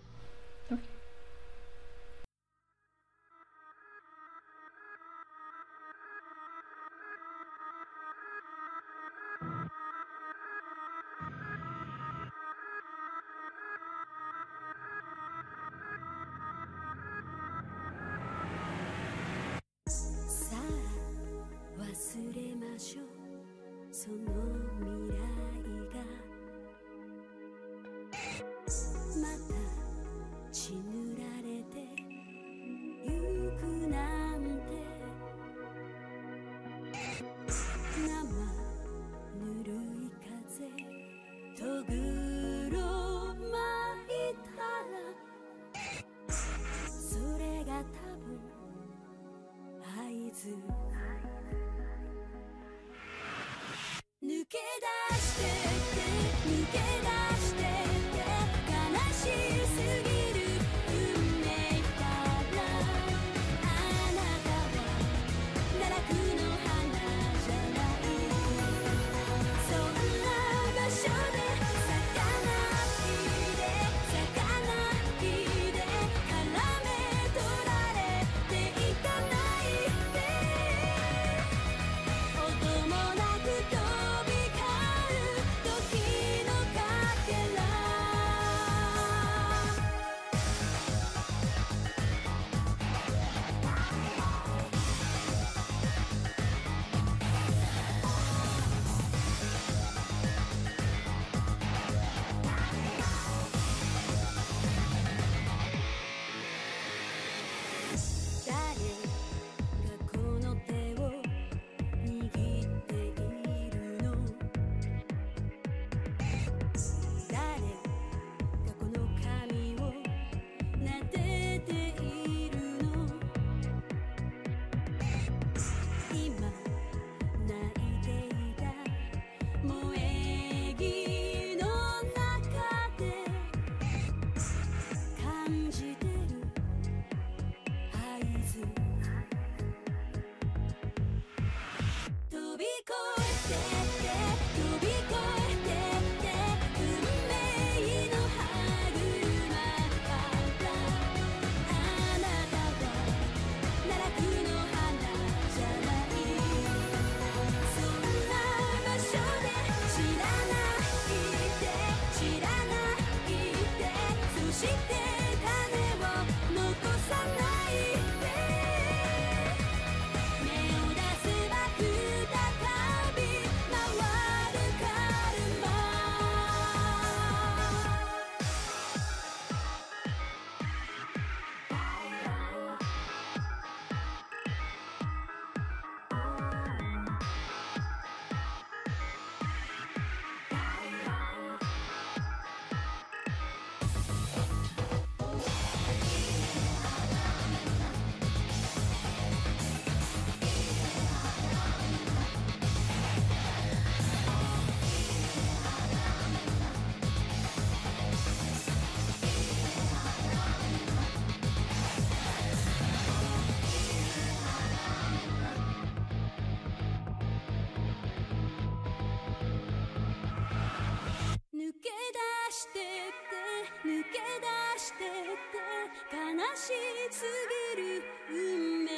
すぎる運命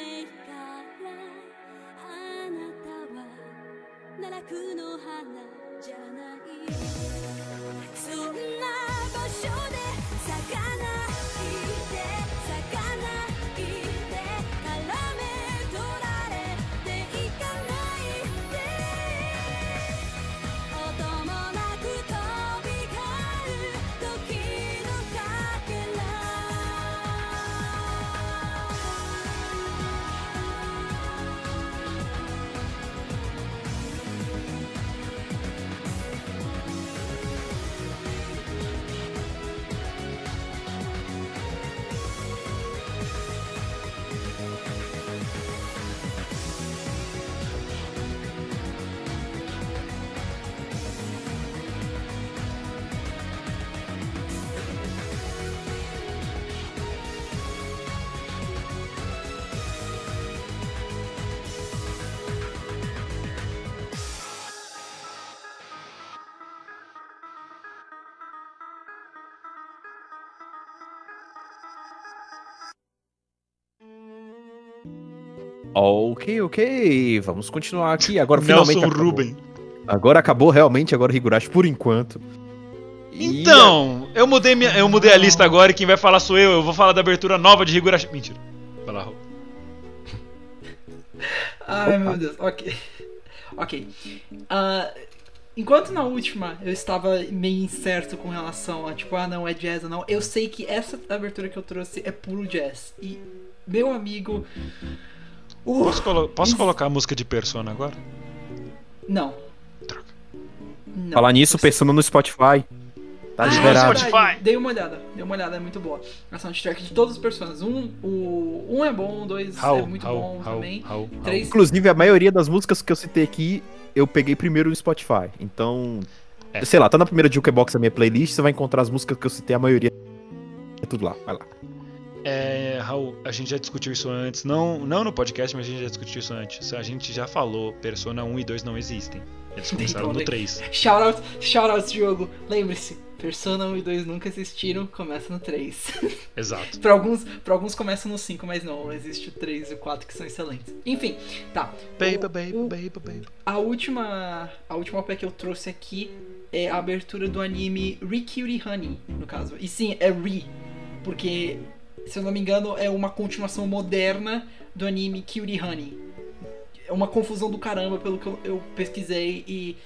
からあなたは奈落の花じゃない。そんな場所で咲 Ok, ok. Vamos continuar aqui. Agora Nelson finalmente acabou. Ruben. Agora acabou realmente, agora o Higurashi por enquanto. E- Então, eu mudei, minha, eu mudei a lista agora e quem vai falar sou eu. Eu vou falar da abertura nova de Higurashi. Mentira. Vai lá, Raul. Ai meu Deus, ok. Ok. Ah, enquanto na última eu estava meio incerto com relação a tipo, ah não, é jazz ou não, eu sei que essa abertura que eu trouxe é puro jazz. E meu amigo. Uh, Posso, colo- posso colocar a música de Persona agora? Não. Droga. Não. Falar nisso, pensando no Spotify. Tá Ah, liberado. é Spotify. verdade. Dei uma olhada, dei uma olhada, é muito boa. A soundtrack de todos os personagens. Um, o, um é bom, dois é Raul, muito Raul, bom Raul, também. Três. Inclusive, a maioria das músicas que eu citei aqui, eu peguei primeiro no Spotify. Então, É. sei lá, tá na primeira Jukebox da minha playlist, você vai encontrar as músicas que eu citei, a maioria é tudo lá. Vai lá. É, Raul, a gente já discutiu isso antes. Não, não no podcast, mas a gente já discutiu isso antes. A gente já falou, Persona 1 e 2 não existem. Eles começaram no Então, 3. Shoutout, shoutout, jogo. Lembre-se, Persona 1 e 2 nunca existiram, começa no 3. Exato. pra, alguns, pra alguns começa no 5, mas não, existe o 3 e o 4 que são excelentes. Enfim, tá. Baby, baby, baby, baby. A última, a última OP que eu trouxe aqui é a abertura do anime Rikyuri Honey, no caso. E sim, é Ri, porque, se eu não me engano, é uma continuação moderna do anime Kyuri Honey. É uma confusão do caramba pelo que eu, eu pesquisei e.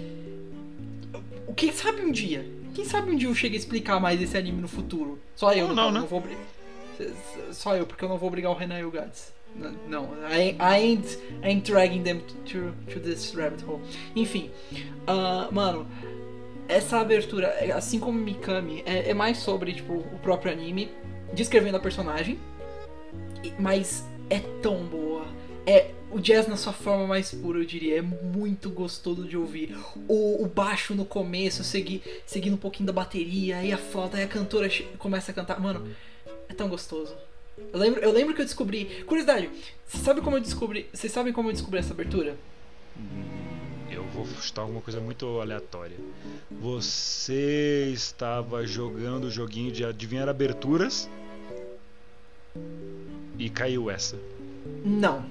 O Quem sabe um dia? Quem sabe um dia eu chego a explicar mais esse anime no futuro? Só eu, Ou no não, né? vou bri- Só eu, porque eu não vou brigar o Renan e o Gads. N- Não, I, I, ain't, I ain't dragging them to, to this rabbit hole. Enfim, ah, mano, essa abertura, assim como Mikami, é, é mais sobre tipo, o próprio anime, descrevendo a personagem, mas é tão boa. É o jazz na sua forma mais pura, eu diria. É muito gostoso de ouvir. O, o baixo no começo, segui, seguindo um pouquinho da bateria, aí a flauta, aí a cantora começa a cantar. Mano, é tão gostoso. Eu lembro, eu lembro que eu descobri. Curiosidade, sabe como eu descobri. Vocês sabem como eu descobri essa abertura? Eu vou chutar alguma coisa muito aleatória. Você estava jogando o joguinho de adivinhar aberturas e caiu essa. Não.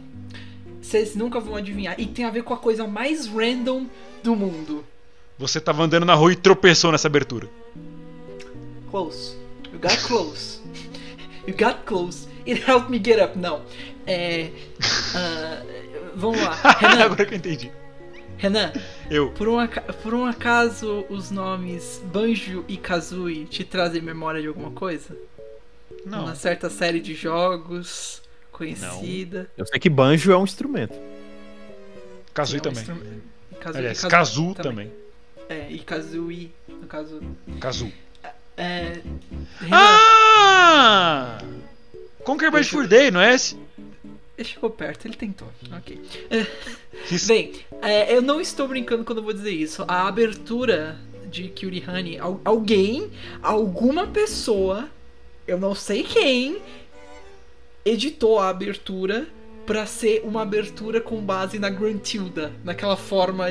Vocês nunca vão adivinhar. E tem a ver com a coisa mais random do mundo. Você estava andando na rua e tropeçou nessa abertura. Close. You got close. You got close. It helped me get up. Não. É. ah, vamos lá. Renan, Agora que eu entendi. Renan, Eu. por um, por um acaso os nomes Banjo e Kazooie te trazem memória de alguma coisa? Não. Uma certa série de jogos conhecida. Eu sei que banjo é um instrumento. Kazooie É um também. instru- Kazooie- Aliás, Kazooie Kazu também. É, e Kazooie, no caso. Kazu. É. Renan, Ah! Conquer Bad Day, não é esse? Ele chegou perto, ele tentou. Ok. Isso. Bem, é, eu não estou brincando quando eu vou dizer isso. A abertura de Kyuri Honey, al- alguém, alguma pessoa, eu não sei quem, editou a abertura pra ser uma abertura com base na Gruntilda, naquela forma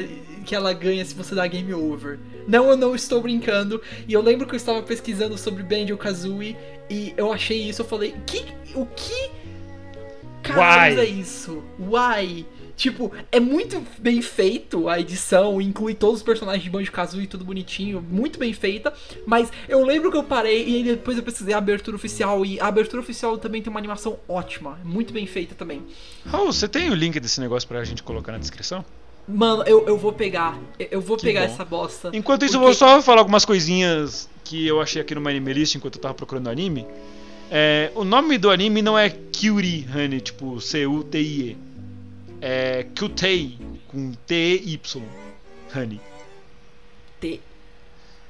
que ela ganha se você dá game over. Não, eu não estou brincando. E eu lembro que eu estava pesquisando sobre Banjo Kazooie e eu achei isso, eu falei, que o que caralho é isso? Why? Tipo, é muito bem feito a edição, inclui todos os personagens de Banjo Kazooie, tudo bonitinho, muito bem feita. Mas eu lembro que eu parei e depois eu pesquisei a abertura oficial e a abertura oficial também tem uma animação ótima, muito bem feita também. Raul, você tem o link desse negócio pra gente colocar na descrição? Mano, eu, eu vou pegar, eu- eu vou Que pegar bom. essa bosta. Enquanto isso, eu Porque- vou só falar algumas coisinhas que eu achei aqui no My Anime List enquanto eu tava procurando o anime. É, o nome do anime não é Kyuri Honey, tipo C-U-T-I-E. É Kyutei, com T-Y. Honey. T-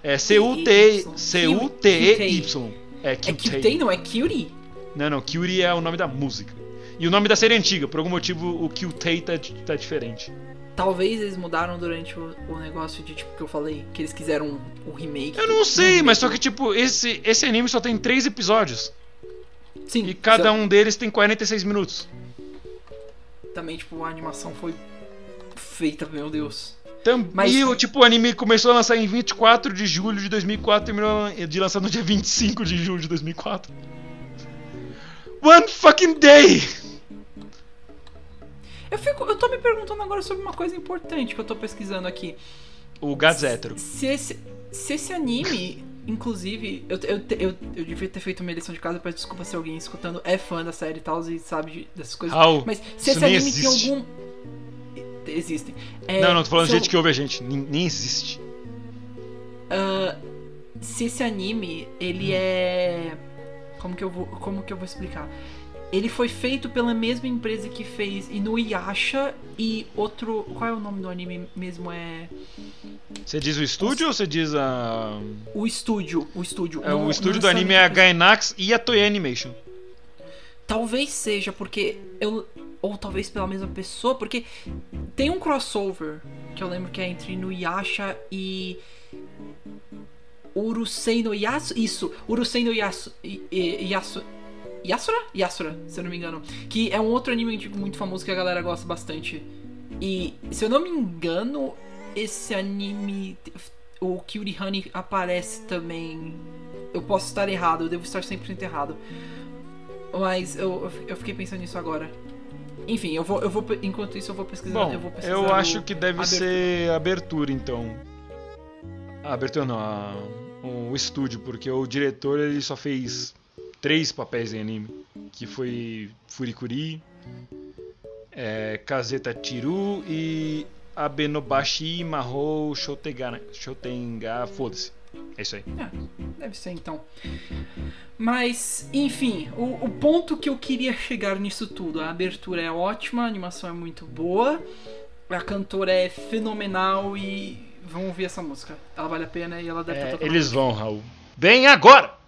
É C-U-T-. C-U-T-E-Y. É É Kyutei. Kyutei, não é Kyuri? Não, não, Kyuri é o nome da música. E o nome da série é antiga, por algum motivo o Kyutei tá, tá diferente. Talvez eles mudaram durante o, o negócio de tipo que eu falei, que eles quiseram o remake. Eu não sei, Um mas só que tipo, esse, esse anime só tem três episódios. Sim, E cada um deles tem 46 minutos. Também, tipo, a animação foi feita, meu Deus. Tam- Mas- E o tipo, o anime começou a lançar em 24 de julho de 2004 e terminou de lançar no dia 25 de julho de 2004. One fucking day! Eu, fico, eu tô me perguntando agora sobre uma coisa importante que eu tô pesquisando aqui. O Gats hétero. Se esse, se esse anime, inclusive, eu, eu, eu, eu devia ter feito uma lição de casa, peço desculpa se alguém escutando é fã da série e tal e sabe de- dessas coisas. Raul, Mas se esse anime existe. tem algum. Existem. É, não, não, tô falando de são- gente que ouve a gente. Nem, nem existe. Ah, se esse anime, ele é. Como que eu vou, como que eu vou explicar? Ele foi feito pela mesma empresa que fez Inuyasha e outro. Qual é o nome do anime mesmo? É. Você diz o estúdio ou você diz a. O estúdio. O estúdio. É, Não- o estúdio do anime é a Gainax e a Toei Animation. Talvez seja porque eu. Ou talvez pela mesma pessoa, porque tem um crossover que eu lembro que é entre Inuyasha e. Urusei no Yasu. Isso, Urusei no Yasu. Yasu. Yasura? Yasura, se eu não me engano. Que é um outro anime antigo muito famoso que a galera gosta bastante. E, se eu não me engano, esse anime. O Kyuri Honey aparece também. Eu posso estar errado, eu devo estar 100% errado. Mas eu, eu fiquei pensando nisso agora. Enfim, eu vou, eu vou. Enquanto isso, eu vou pesquisar. Bom, eu, vou pesquisar eu o- acho que deve abertura. ser abertura, então. A abertura não, a- o estúdio, porque o diretor ele só fez três papéis em anime, que foi Furikuri, é, Kazeta Chiru e Abenobashi Mahou Shotenga, Shotenga foda-se. É isso aí. Deve ser então. Mas, enfim, o, o ponto que eu queria chegar nisso tudo: a abertura é ótima, a animação é muito boa, a cantora é fenomenal e vamos ouvir essa música. Ela vale a pena e ela deve É, estar tocando. eles vão, Raul. Bem agora!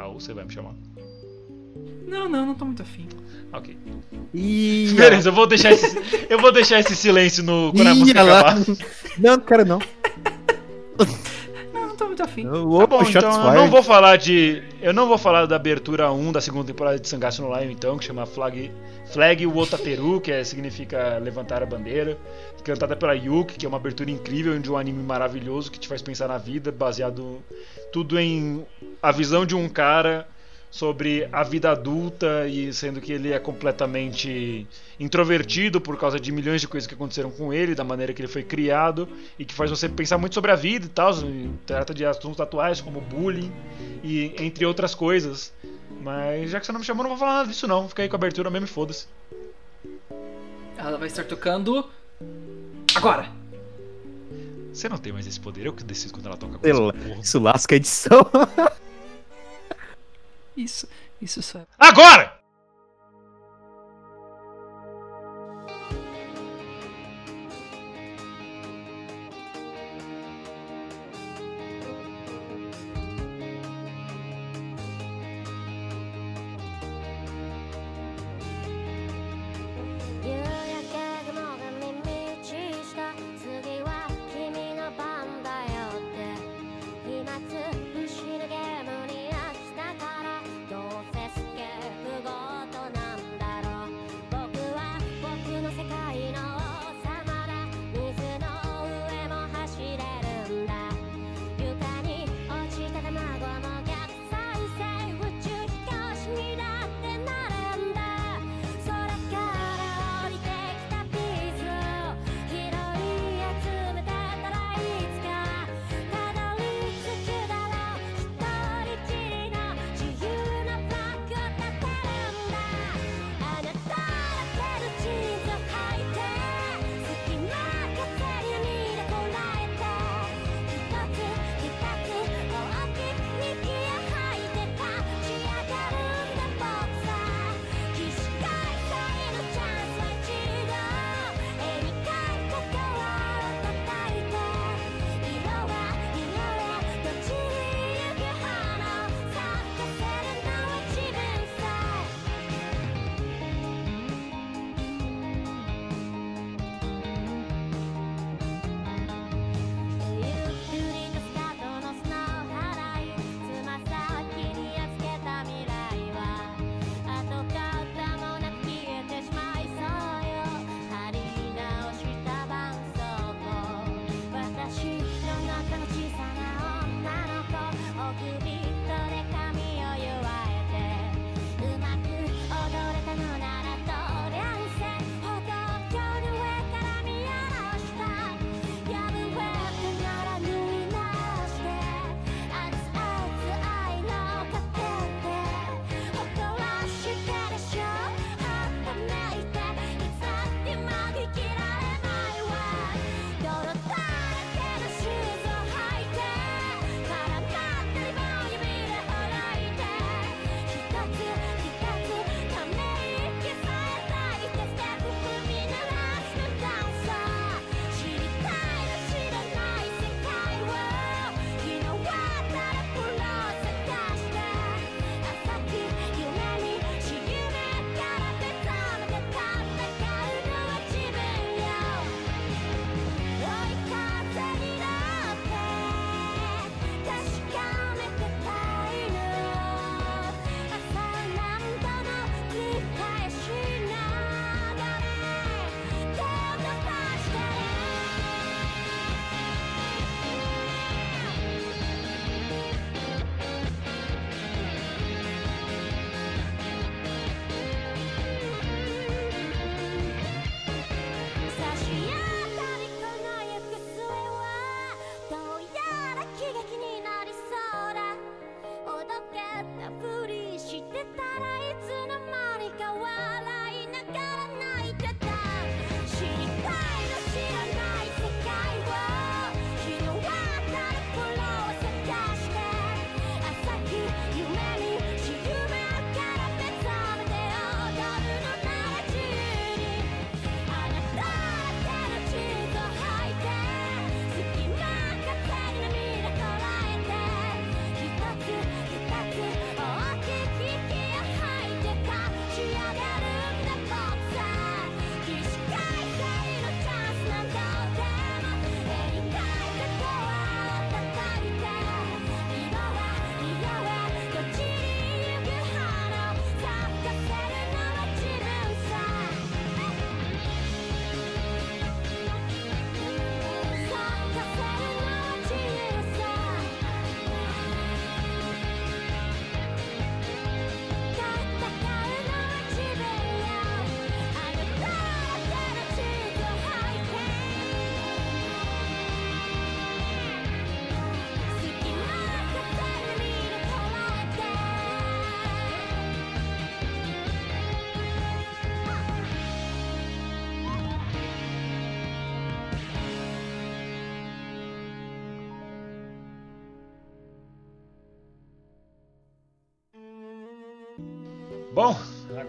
Raul, você vai me chamar? Não, não, não tô muito afim. Ok. Ih, Beleza, eu vou deixar esse, eu vou deixar esse silêncio no, quando a música acabar. Não, não quero não. Muito afim. Tá Opa, bom, então eu não vou falar de. Eu não vou falar da abertura 1 da segunda temporada de Sangatsu no Lion, então, que chama Flag, Flag Wotateru, que é, significa levantar a bandeira. Cantada pela Yuki, que é uma abertura incrível de um anime maravilhoso que te faz pensar na vida, baseado tudo em a visão de um cara sobre a vida adulta e sendo que ele é completamente introvertido por causa de milhões de coisas que aconteceram com ele, da maneira que ele foi criado e que faz você pensar muito sobre a vida e tal, trata de assuntos atuais como bullying e entre outras coisas. Mas já que você não me chamou, não vou falar nada disso não. Fica aí com a abertura mesmo e foda-se. Ela vai estar tocando. Agora! Você não tem mais esse poder, eu que decido quando ela toca Sei lá. Isso lasca a edição. Isso, isso só. Agora!「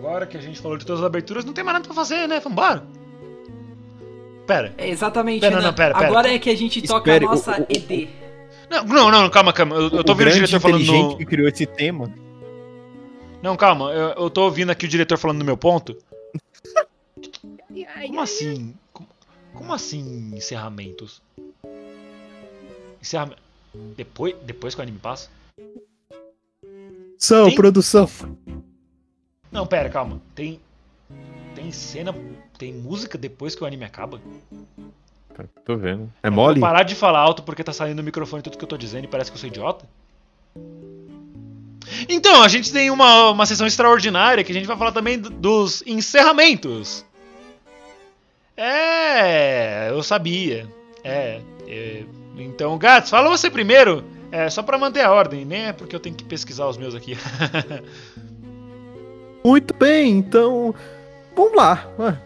agora que a gente falou de todas as aberturas, não tem mais nada pra fazer, né? Vambora. Pera. É, exatamente. Pera, né? não, pera, pera. Agora é que a gente toca Espere, a nossa o- o- ED. Não, não, não, calma, calma. Eu, eu tô o ouvindo o grande diretor falando inteligente no... que criou esse tema. Não, calma. Eu, eu tô ouvindo aqui o diretor falando no meu ponto. Como assim? Como, como assim encerramentos? Encerramento... Depois, depois que o anime passa? São, Tem- produção. Não, pera, calma. Tem. Tem cena. Tem música depois que o anime acaba? Tô vendo. É mole? Vou parar de falar alto porque tá saindo no microfone tudo que eu tô dizendo e parece que eu sou idiota? Então, a gente tem uma, uma sessão extraordinária que a gente vai falar também do- dos encerramentos. É, eu sabia. É, é, então, Gats, fala você primeiro. É, só pra manter a ordem, né? Porque eu tenho que pesquisar os meus aqui. Muito bem, então. Vamos lá. Ah,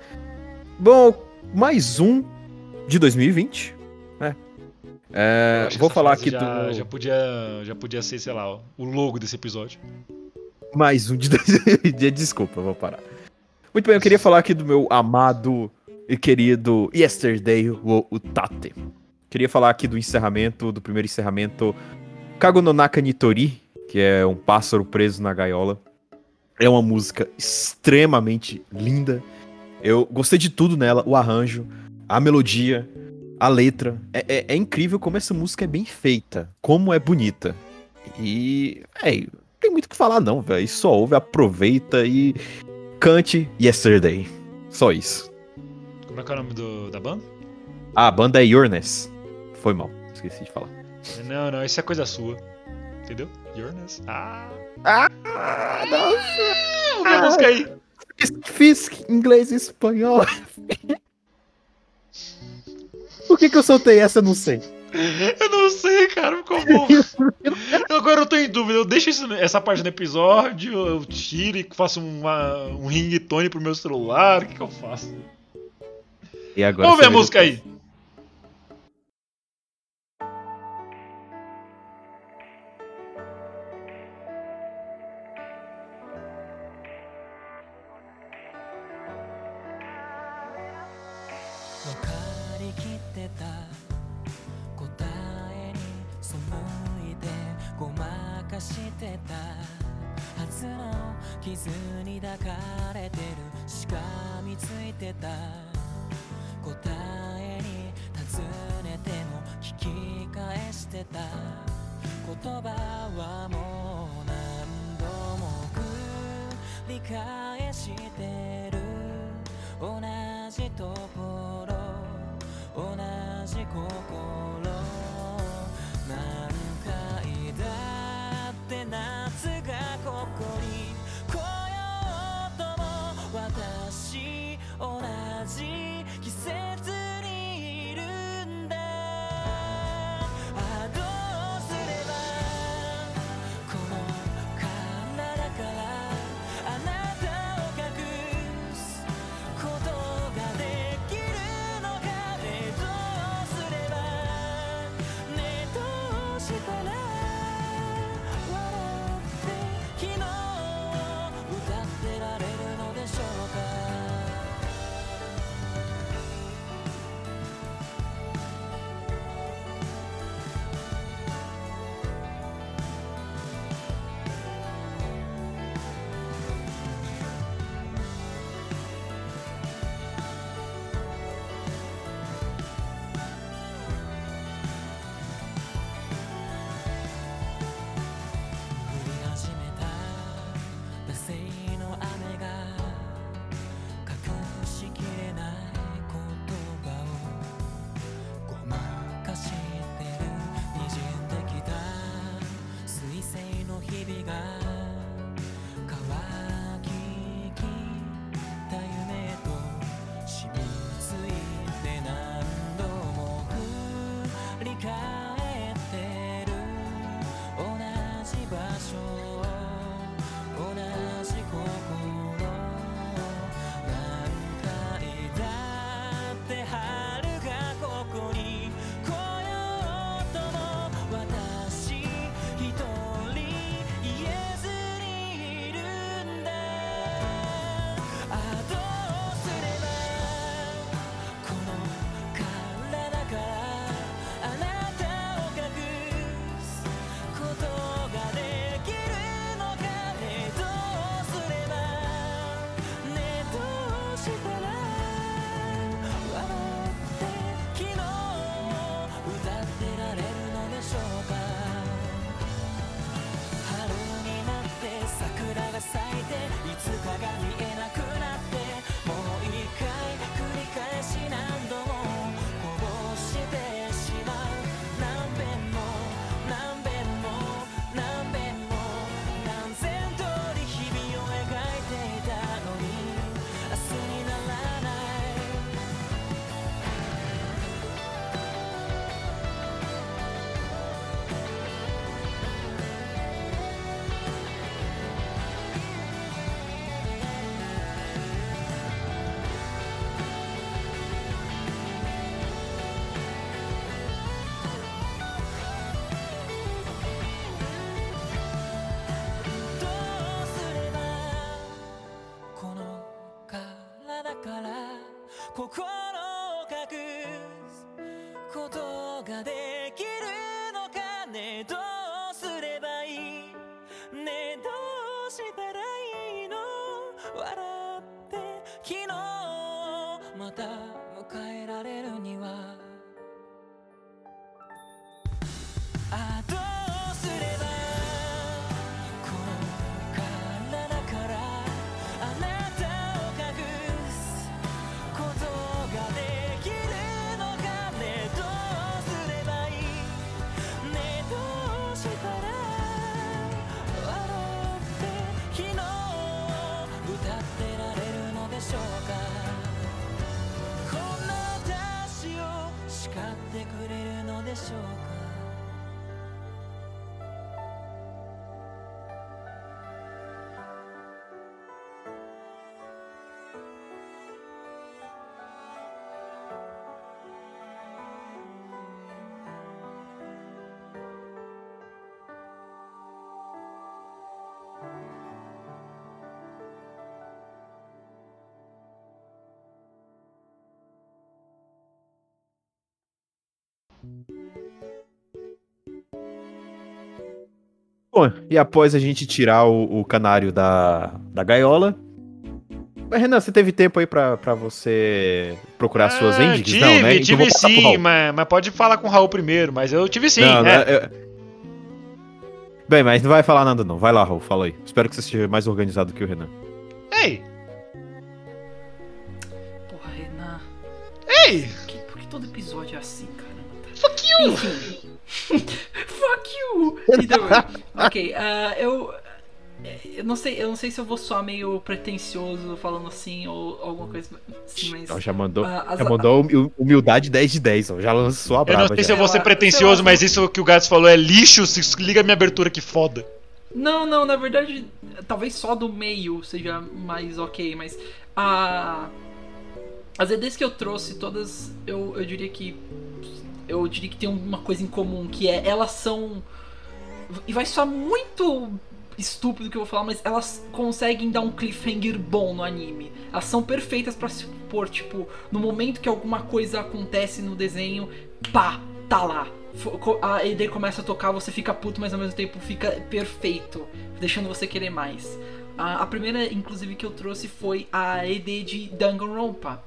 Bom, mais um de 2020. né? É, vou falar aqui já, do. Já podia, já podia ser, sei lá, ó, o logo desse episódio. Mais um de 2020. Desculpa, vou parar. Muito bem, eu queria falar aqui do meu amado e querido Yesterday wo Utate. Queria falar aqui do encerramento, do primeiro encerramento Kagononaka Nitori, que é um pássaro preso na gaiola. É uma música extremamente linda. Eu gostei de tudo nela, o arranjo, a melodia, a letra. É, é- é incrível como essa música é bem feita, como é bonita. E, é, não tem muito o que falar não, velho. Só ouve, aproveita e cante Yesterday. Só isso. Como é que é o nome do, da banda? Ah, a banda é Yourness. Foi mal, esqueci de falar. Não, não, isso é coisa sua. Entendeu? Yourness. Ah. Ah, Ah, ouve a música aí. Fiz inglês e espanhol. Por que, que eu soltei essa? Eu não sei. Eu não sei, cara, ficou bom. Agora eu tô em dúvida. Eu deixo isso- essa parte do episódio, eu tiro e faço uma, um ringtone pro meu celular. O que, que eu faço? E agora Vamos ver a música depois. aí. 傷に抱かれてるしがみついてた。答えに尋ねても聞き返してた。言葉はもう何度も繰り返してる。同じところ同じ心。Bom, e após a gente tirar o, o canário da, da gaiola. Mas, Renan, você teve tempo aí pra, pra você procurar suas Ah, endings? Tive, não, né? Então tive sim, mas, mas pode falar com o Raul primeiro, mas eu tive sim. Não, é. né, eu- Bem, mas não vai falar nada não. Vai lá, Raul, fala aí. Espero que você esteja mais organizado que o Renan. Ei, Porra, Renan. ei! Por que, por que todo episódio é assim, caramba? Fuck you! Enfim. Fuck you! Então, ok, ah, eu. Eu não, sei, eu não sei se eu vou soar meio pretencioso falando assim ou alguma coisa assim, mas. Já mandou, Ah, as- já mandou humi- humildade 10 de 10, ó. Já lançou a Eu braba. não sei se já. eu vou ser pretencioso, mas isso que o Gats falou é lixo, se liga a minha abertura que foda. Não, não, na verdade, talvez só do meio seja mais ok, mas a. As EDs que eu trouxe, todas, eu, eu diria que. Eu diria que tem uma coisa em comum, que é elas são. E vai soar muito estúpido que eu vou falar, mas elas conseguem dar um cliffhanger bom no anime. Elas são perfeitas pra se pôr, tipo, no momento que alguma coisa acontece no desenho, pá, tá lá. A ED começa a tocar, você fica puto, mas ao mesmo tempo fica perfeito, deixando você querer mais. A, primeira, inclusive, que eu trouxe foi a ED de Danganronpa.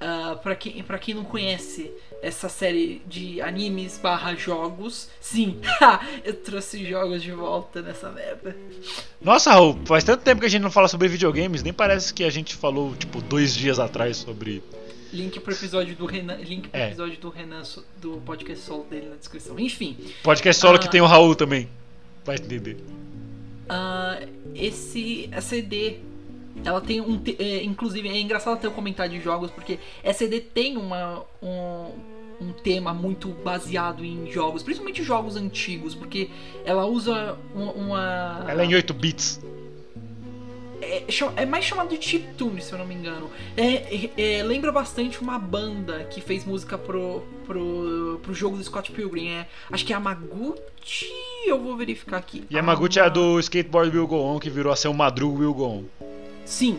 Ah, pra, quem, pra quem não conhece essa série de animes barra jogos, sim, eu trouxe jogos de volta nessa merda. Nossa, Raul, faz tanto tempo que a gente não fala sobre videogames, nem parece que a gente falou, tipo, dois dias atrás sobre. Link pro episódio do Renan, link pro É. episódio do Renan do podcast solo dele na descrição. Enfim, Podcast solo Ah. que tem o Raul também. Vai entender. ah, esse essa ED ela tem um é, inclusive é engraçado ter o comentário de jogos porque essa ED tem uma um, um tema muito baseado em jogos, principalmente jogos antigos, porque ela usa uma, uma- Ela é em 8 bits. é, é mais chamado de chiptune, se eu não me engano. É, é, é, lembra bastante uma banda que fez música pro, pro, pro jogo do Scott Pilgrim. É, acho que é Yamaguchi. Eu vou verificar aqui. Yamaguchi é a do Skateboard Will Go On, que virou a ser o Madruga Will Go On. Sim.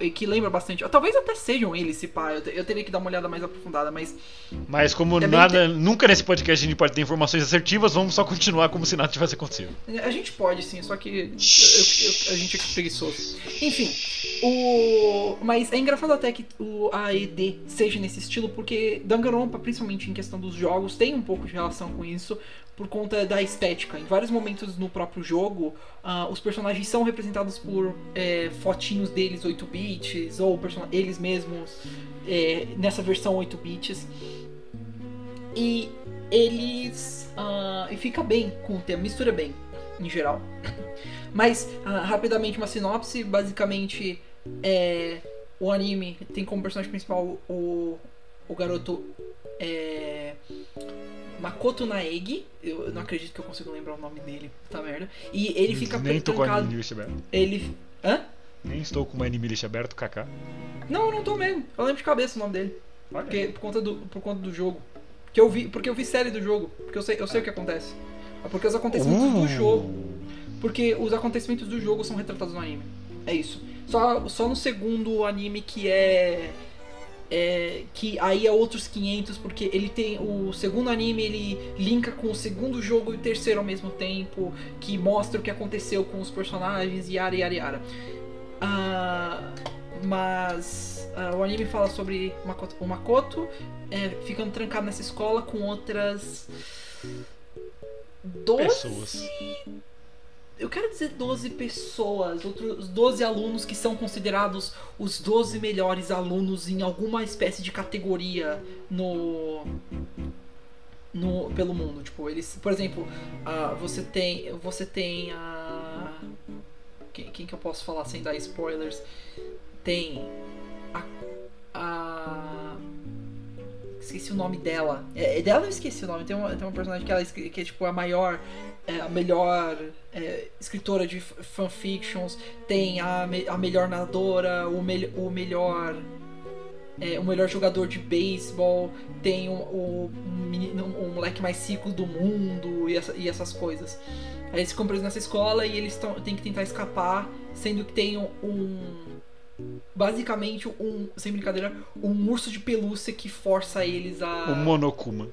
Eh, Que lembra bastante. Talvez até sejam eles, se pá. Eu, te- eu teria que dar uma olhada mais aprofundada, mas. Mas como É bem nada, nunca nesse podcast a gente pode ter informações assertivas, vamos só continuar como se nada tivesse acontecido. A gente pode sim, só que eu- eu- a gente é preguiçoso. Enfim, O... Mas é engraçado até que o AED seja nesse estilo, porque Danganronpa, principalmente em questão dos jogos, tem um pouco de relação com isso, por conta da estética. Em vários momentos no próprio jogo, ah, os personagens são representados por é, fotinhos deles 8 bits, ou eles mesmos é, nessa versão 8 bits. E eles. ah, e fica bem com o tema, mistura bem, em geral. Mas, ah, rapidamente, uma sinopse: basicamente, é, o anime tem como personagem principal o, o garoto é, Makoto Naegi. Eu não acredito que eu consigo lembrar o nome dele, puta merda. E ele fica Nem tô com trancado. anime list aberto. Ele. Hã? Nem estou com o anime list aberto, kaká. Não, eu não tô mesmo. Eu lembro de cabeça o nome dele. Olha. Porque, por, conta do, por conta do jogo. Que eu vi, porque eu vi série do jogo. Porque eu sei, eu sei o que acontece. É Porque os acontecimentos Uh. do jogo. Porque os acontecimentos do jogo são retratados no anime. É isso. Só, só no segundo anime que é. É, que aí é outros 500, porque ele tem. O segundo anime ele linka com o segundo jogo e o terceiro ao mesmo tempo, que mostra o que aconteceu com os personagens, yara yara yara. Ah, mas ah, o anime fala sobre Makoto, o Makoto é, ficando trancado nessa escola com outras 12 Pessoas. Eu quero dizer 12 pessoas, outros 12 alunos que são considerados os 12 melhores alunos em alguma espécie de categoria no no pelo mundo, tipo, eles, por exemplo, ah, você tem você tem a quem, quem que eu posso falar sem dar spoilers? Tem a, a esqueci o nome dela. É, dela eu esqueci o nome. Tem uma, tem uma personagem que ela que é tipo a maior, é, a melhor é, escritora de fanfictions. Tem a, me- a melhor nadadora, o, mel, o melhor. é, o melhor jogador de beisebol, tem o, o, menino, moleque mais rico do mundo e, essa- e essas coisas. Aí eles ficam presos nessa escola e eles têm que tentar escapar, sendo que tem um. Basicamente, um. Sem brincadeira, um urso de pelúcia que força eles a. O Monokuma.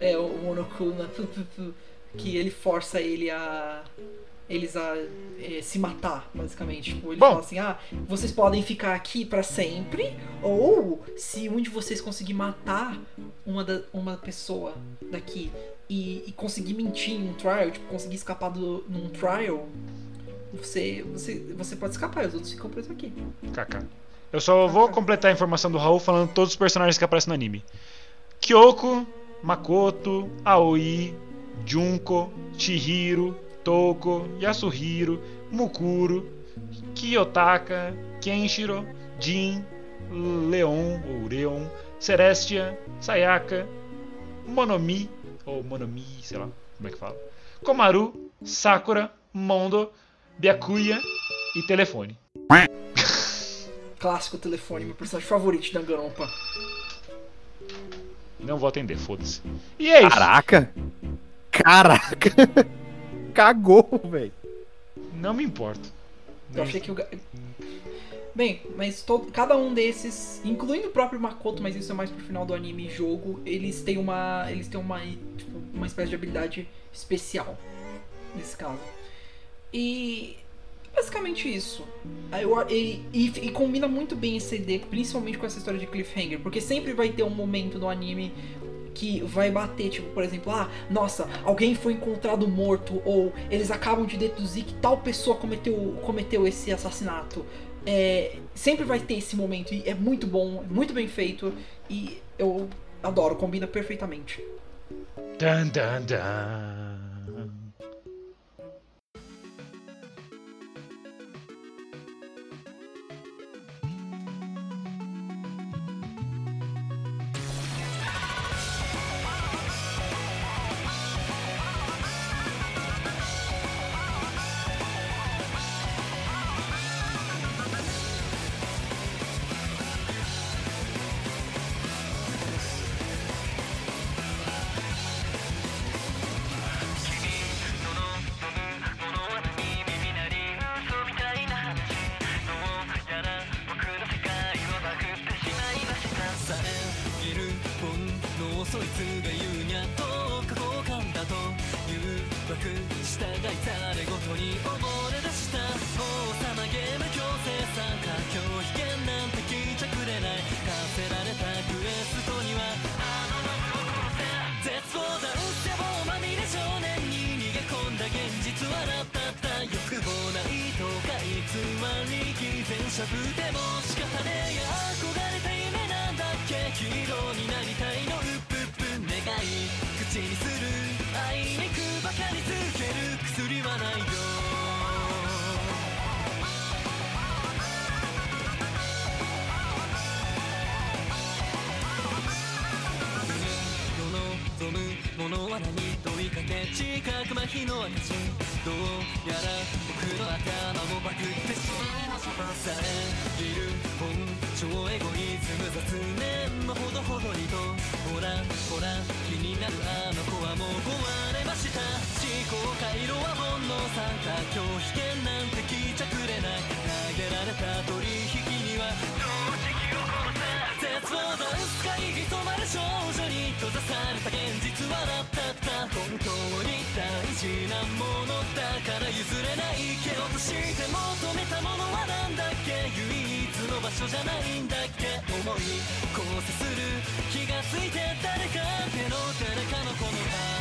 É, o Monokuma. Que ele força ele a. Eles a é, se matar, basicamente. Tipo, ele Bom. fala assim: ah, vocês podem ficar aqui pra sempre, ou se um de vocês conseguir matar uma, da, uma pessoa daqui e, e conseguir mentir em um trial, tipo, conseguir escapar do, num trial, você, você, você pode escapar, e os outros ficam presos aqui. Kaká. Eu só vou completar a informação do Raul falando todos os personagens que aparecem no anime. Kyoko, Makoto, Aoi, Junko, Chihiro, Toko, Yasuhiro, Mukuro, Kiyotaka, Kenshiro, Jin, Leon ou Leon, Celestia, Sayaka, Monomi ou Monomi, sei lá como é que fala. Komaru, Sakura, Mondo, Byakuya e Telefone. Clássico telefone, meu personagem favorito de Danganronpa. Não vou atender, foda-se. E é isso. Caraca! Caraca! Cagou, velho. Não me importo. Eu achei que o. Bem, mas todo, cada um desses, incluindo o próprio Makoto, mas isso é mais pro final do anime e jogo, eles têm uma. Eles têm uma. Tipo, uma espécie de habilidade especial. Nesse caso. E. Basicamente isso. Aí eu- E, e, e combina muito bem esse CD, principalmente com essa história de cliffhanger, porque sempre vai ter um momento no anime que vai bater, tipo, por exemplo, ah, nossa, alguém foi encontrado morto, ou eles acabam de deduzir que tal pessoa cometeu, cometeu esse assassinato. É, sempre vai ter esse momento, e é muito bom, muito bem feito, e eu adoro, combina perfeitamente. Dan, dan, dan. 麻痺の証どうやら僕の頭もバグってしまいましたさえいる。本超エゴイズム雑念もほどほどにと。ほらほら気になるあの子はもう壊れました。思考回路は煩悩参加拒否権なんて聞いちゃくれない。投げられた取引には絶望ダンス会議染まる少女に閉ざされた現実はだったった本当に大事なものだから譲れない蹴落として求めたものは何だっけ唯一の場所じゃないんだっけ思い交差する気がついて誰か手の誰かのこの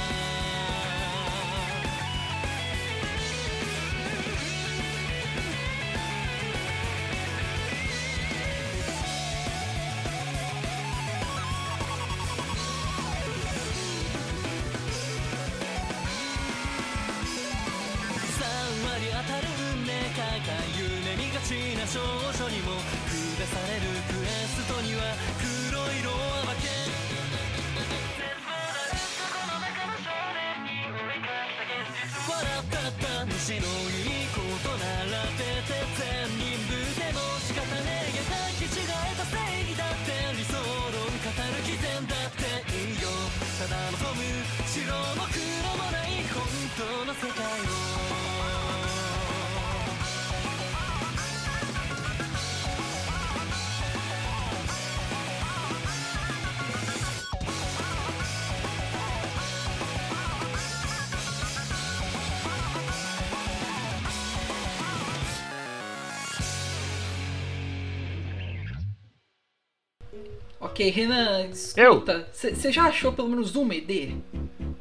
Ok, Renan, escuta, você já achou pelo menos uma ED?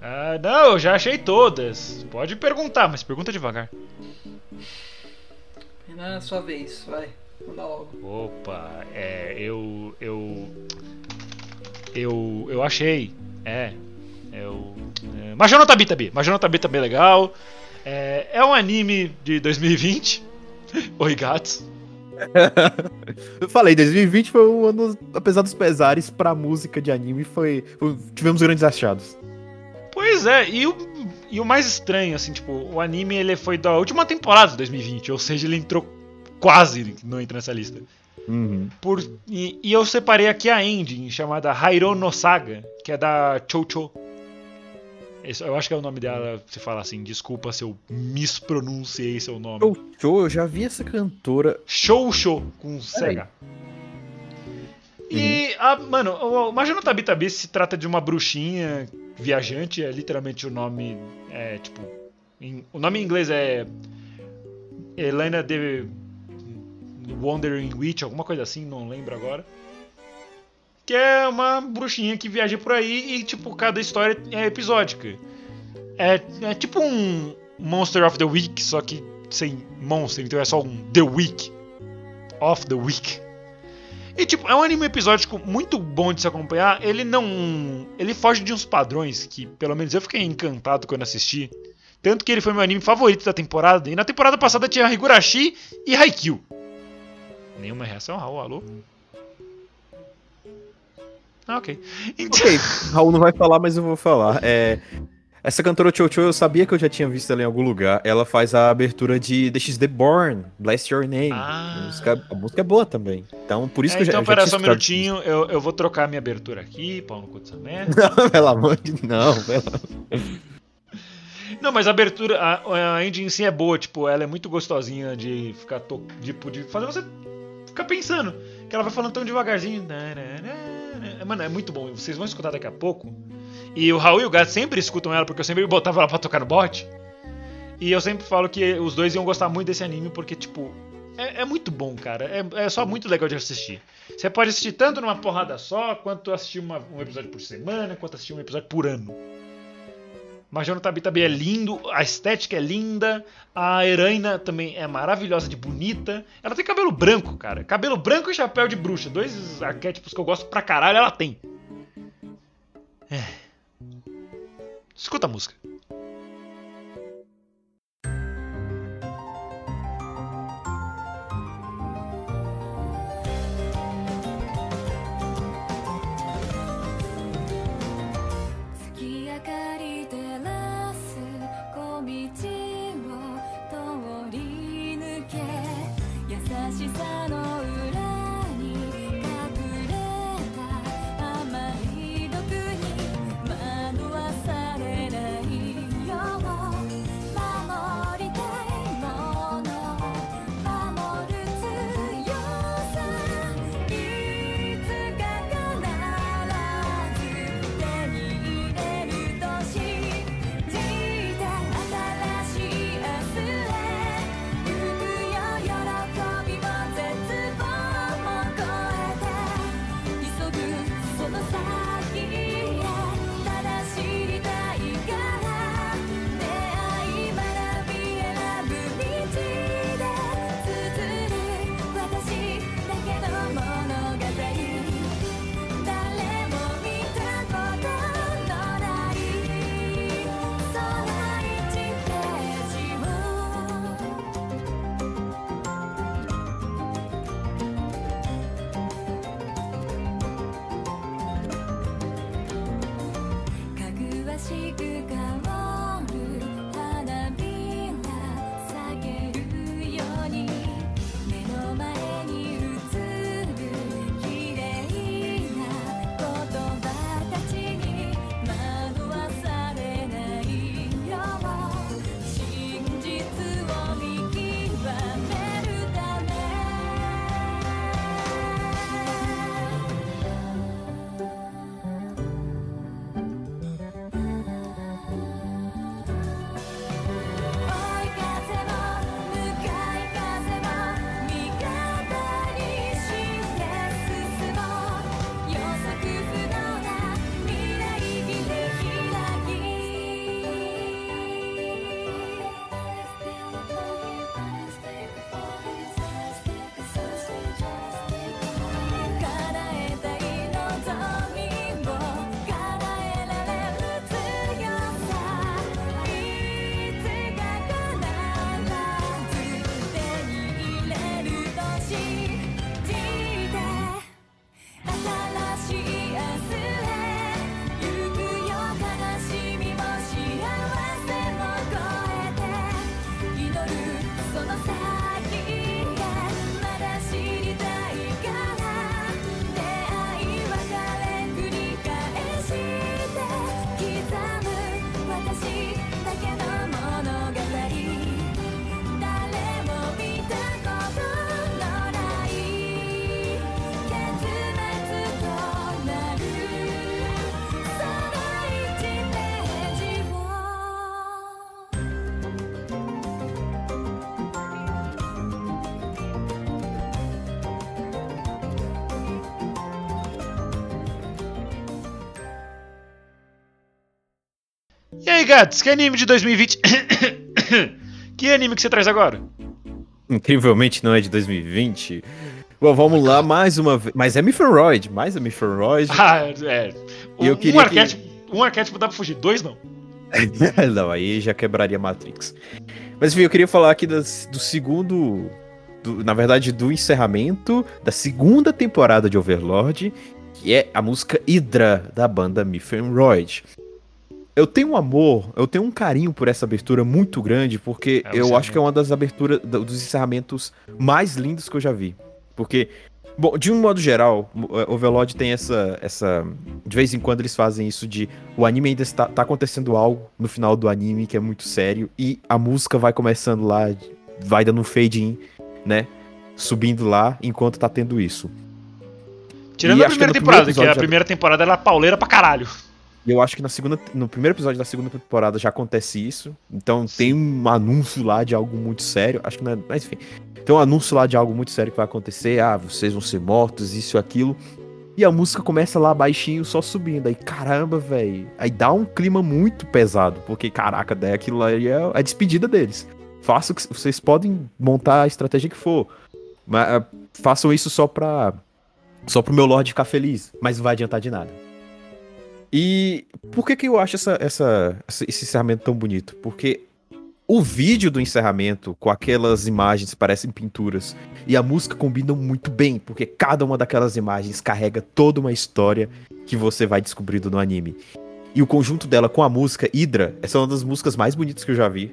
Ah, não, eu já achei todas. Pode perguntar, mas pergunta devagar. Renan, sua vez, vai, manda logo. Opa, é, eu. Eu. Eu. Eu achei. É. Eu. É, Major Tabi Tabi. Major Tabi Tabi é legal. É, é um anime de 2020. Oi, gatos. Eu falei, 2020 foi um ano, apesar dos pesares, pra música de anime, foi. tivemos grandes achados. Pois é, e o, e o mais estranho, assim, tipo, o anime ele foi da última temporada de 2020, ou seja, ele entrou quase, não entra nessa lista. Uhum. Por, e, e eu separei aqui a ending, chamada Hairo no Saga, que é da Chocho. Esse- Eu acho que é o nome dela, se fala assim, desculpa se eu mispronunciei seu nome. Show, show, eu já vi essa cantora. Shoujo, com Peraí. CH. E, a, mano, o Majano Tabi Tabi se trata de uma bruxinha viajante, é literalmente o nome, é tipo, em- o nome em inglês é Helena de Wandering Witch, alguma coisa assim, não lembro agora. Que é uma bruxinha que viaja por aí e, tipo, cada história é episódica. É, é tipo um Monster of the Week, só que sem monster, então é só um The Week. Of the Week. E, tipo, é um anime episódico muito bom de se acompanhar. Ele não. Ele foge de uns padrões que, pelo menos, eu fiquei encantado quando assisti. Tanto que ele foi meu anime favorito da temporada. E na temporada passada tinha Higurashi e Haikyuu. Nenhuma reação, Raul, alô? Ah, ok. Então, Ok, Raul não vai falar, mas eu vou falar. É, essa cantora Chocho, eu sabia que eu já tinha visto ela em algum lugar. Ela faz a abertura de The X The Born, Bless Your Name. Ah. A, música, a música é boa também. Então, por isso É, que eu já, então, já pera tinha só um minutinho, eu, eu vou trocar minha abertura aqui, pau no cu dessa merda. isso. Não, pelo amor de não, pelo... Não, mas a abertura, a, a engine em si é boa, tipo, ela é muito gostosinha de ficar, to, tipo, de fazer você ficar pensando. Que ela vai falando tão devagarzinho. Mano, é muito bom. Vocês vão escutar daqui a pouco. E o Raul e o Gato sempre escutam ela, porque eu sempre botava ela pra tocar no bot. E eu sempre falo que os dois iam gostar muito desse anime porque, tipo, é, é muito bom, cara. É, é só muito legal de assistir. Você pode assistir tanto numa porrada só, quanto assistir uma- um episódio por semana, quanto assistir um episódio por ano. Major no Tabi Tabi é lindo, a estética é linda, a heroína também é maravilhosa de bonita. Ela tem cabelo branco, cara. Cabelo branco e chapéu de bruxa. Dois arquétipos que eu gosto pra caralho, ela tem. É. Escuta a música. Gats, que anime de 2020? que anime que você traz agora? Incrivelmente não é de 2020. Bom, vamos lá, mais uma vez. Mas é Mifenroid, mais a Mifenroid. Ah, é. E eu Um, queria um que- arquétipo, um arquétipo dá pra fugir, dois não. não, aí já quebraria Matrix. Mas enfim, eu queria falar aqui das- do segundo. do- na verdade, do encerramento da segunda temporada de Overlord, que é a música Hydra da banda Mifenroid. Eu tenho um amor, eu tenho um carinho por essa abertura muito grande, porque É, eu acho que é uma das aberturas, dos encerramentos mais lindos que eu já vi. Porque, bom, de um modo geral, o- Overlord tem essa, essa. De vez em quando eles fazem isso de o anime ainda está tá acontecendo algo no final do anime que é muito sério e a música vai começando lá, vai dando um fade in, né? Subindo lá enquanto tá tendo isso. Tirando E a primeira temporada, que a primeira temporada era pauleira pra caralho. Eu acho que na segunda, no primeiro episódio da segunda temporada já acontece isso. Então tem um anúncio lá de algo muito sério. Acho que não é. Mas enfim. Tem um anúncio lá de algo muito sério que vai acontecer. Ah, vocês vão ser mortos, isso e aquilo. E a música começa lá baixinho, só subindo. Aí, caramba, velho. Aí dá um clima muito pesado. Porque, caraca, daí aquilo lá é a despedida deles. Façam o que vocês podem montar a estratégia que for. Mas ah, façam isso só pra. Só pro meu Lorde ficar feliz. Mas não vai adiantar de nada. E por que, que eu acho essa, essa- esse encerramento tão bonito? Porque o vídeo do encerramento, com aquelas imagens que parecem pinturas, e a música combinam muito bem, porque cada uma daquelas imagens carrega toda uma história que você vai descobrindo no anime. E o conjunto dela com a música Hydra, essa é uma das músicas mais bonitas que eu já vi.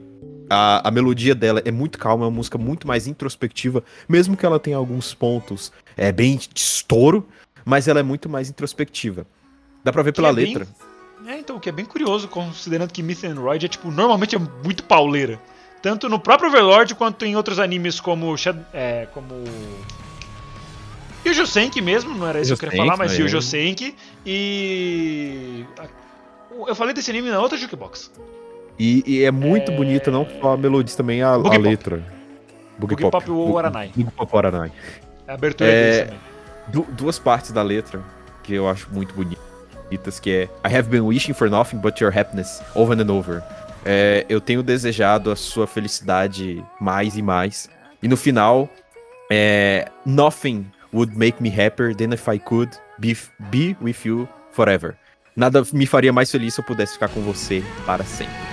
A, a melodia dela é muito calma, é uma música muito mais introspectiva, mesmo que ela tenha alguns pontos é, bem de estouro, mas ela é muito mais introspectiva. Dá pra ver Que pela é bem- letra. É, então, o que é bem curioso, considerando que Myth and Royd é, tipo, normalmente é muito pauleira. Tanto no próprio Overlord quanto em outros animes como. É, como. Yujo Senki mesmo, não era isso que eu queria falar, mas né? Yujo Senki. E. Eu falei desse anime na outra Jukebox. E, e é muito É. bonita, não só a melodia, também a, a Pop. letra. Boogie Boogie Pop ou Aranai. Boogie Pop Aranai. A abertura É. deles também. Du- duas partes da letra que eu acho muito que é I have been wishing for nothing but your happiness over and over. É, eu tenho desejado a sua felicidade mais e mais. E no final, é, Nothing would make me happier than if I could be, be with you forever. Nada me faria mais feliz se eu pudesse ficar com você para sempre.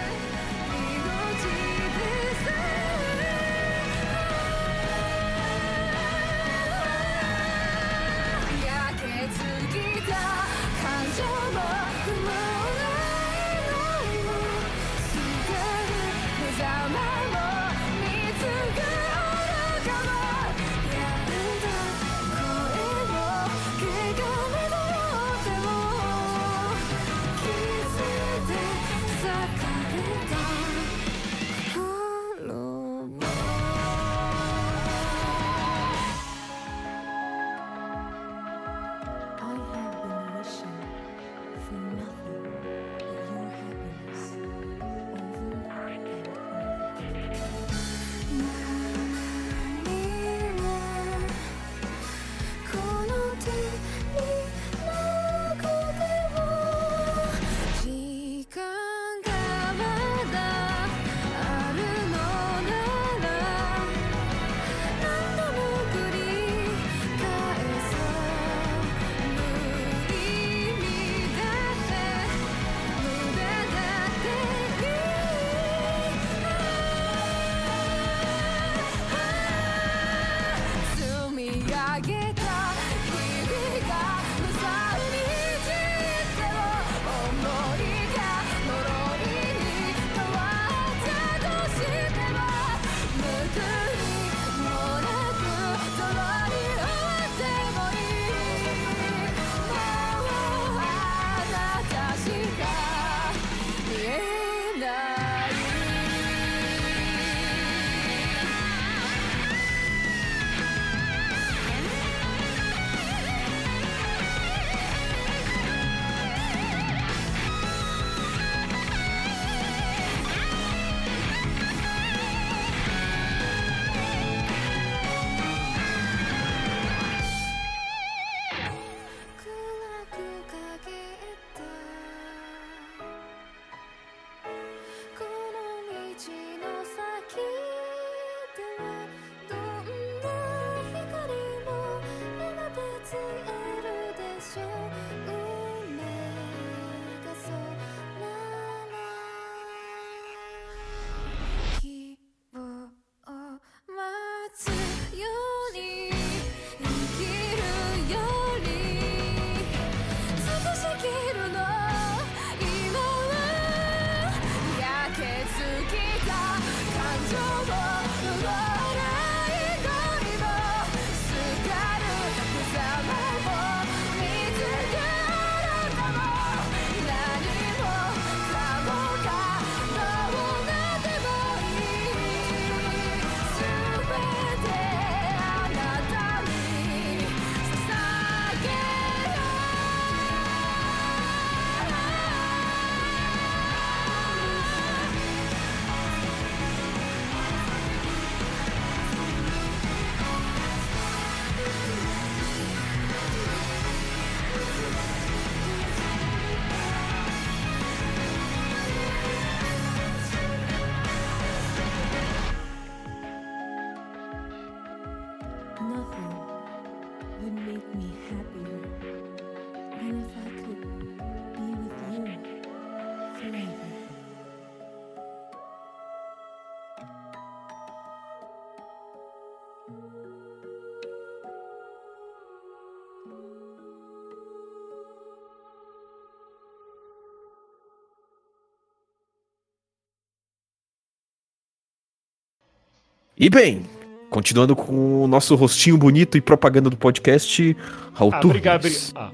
E bem, continuando com o nosso rostinho bonito e propaganda do podcast, Raul Ah, obrigado, obrigado. Ah,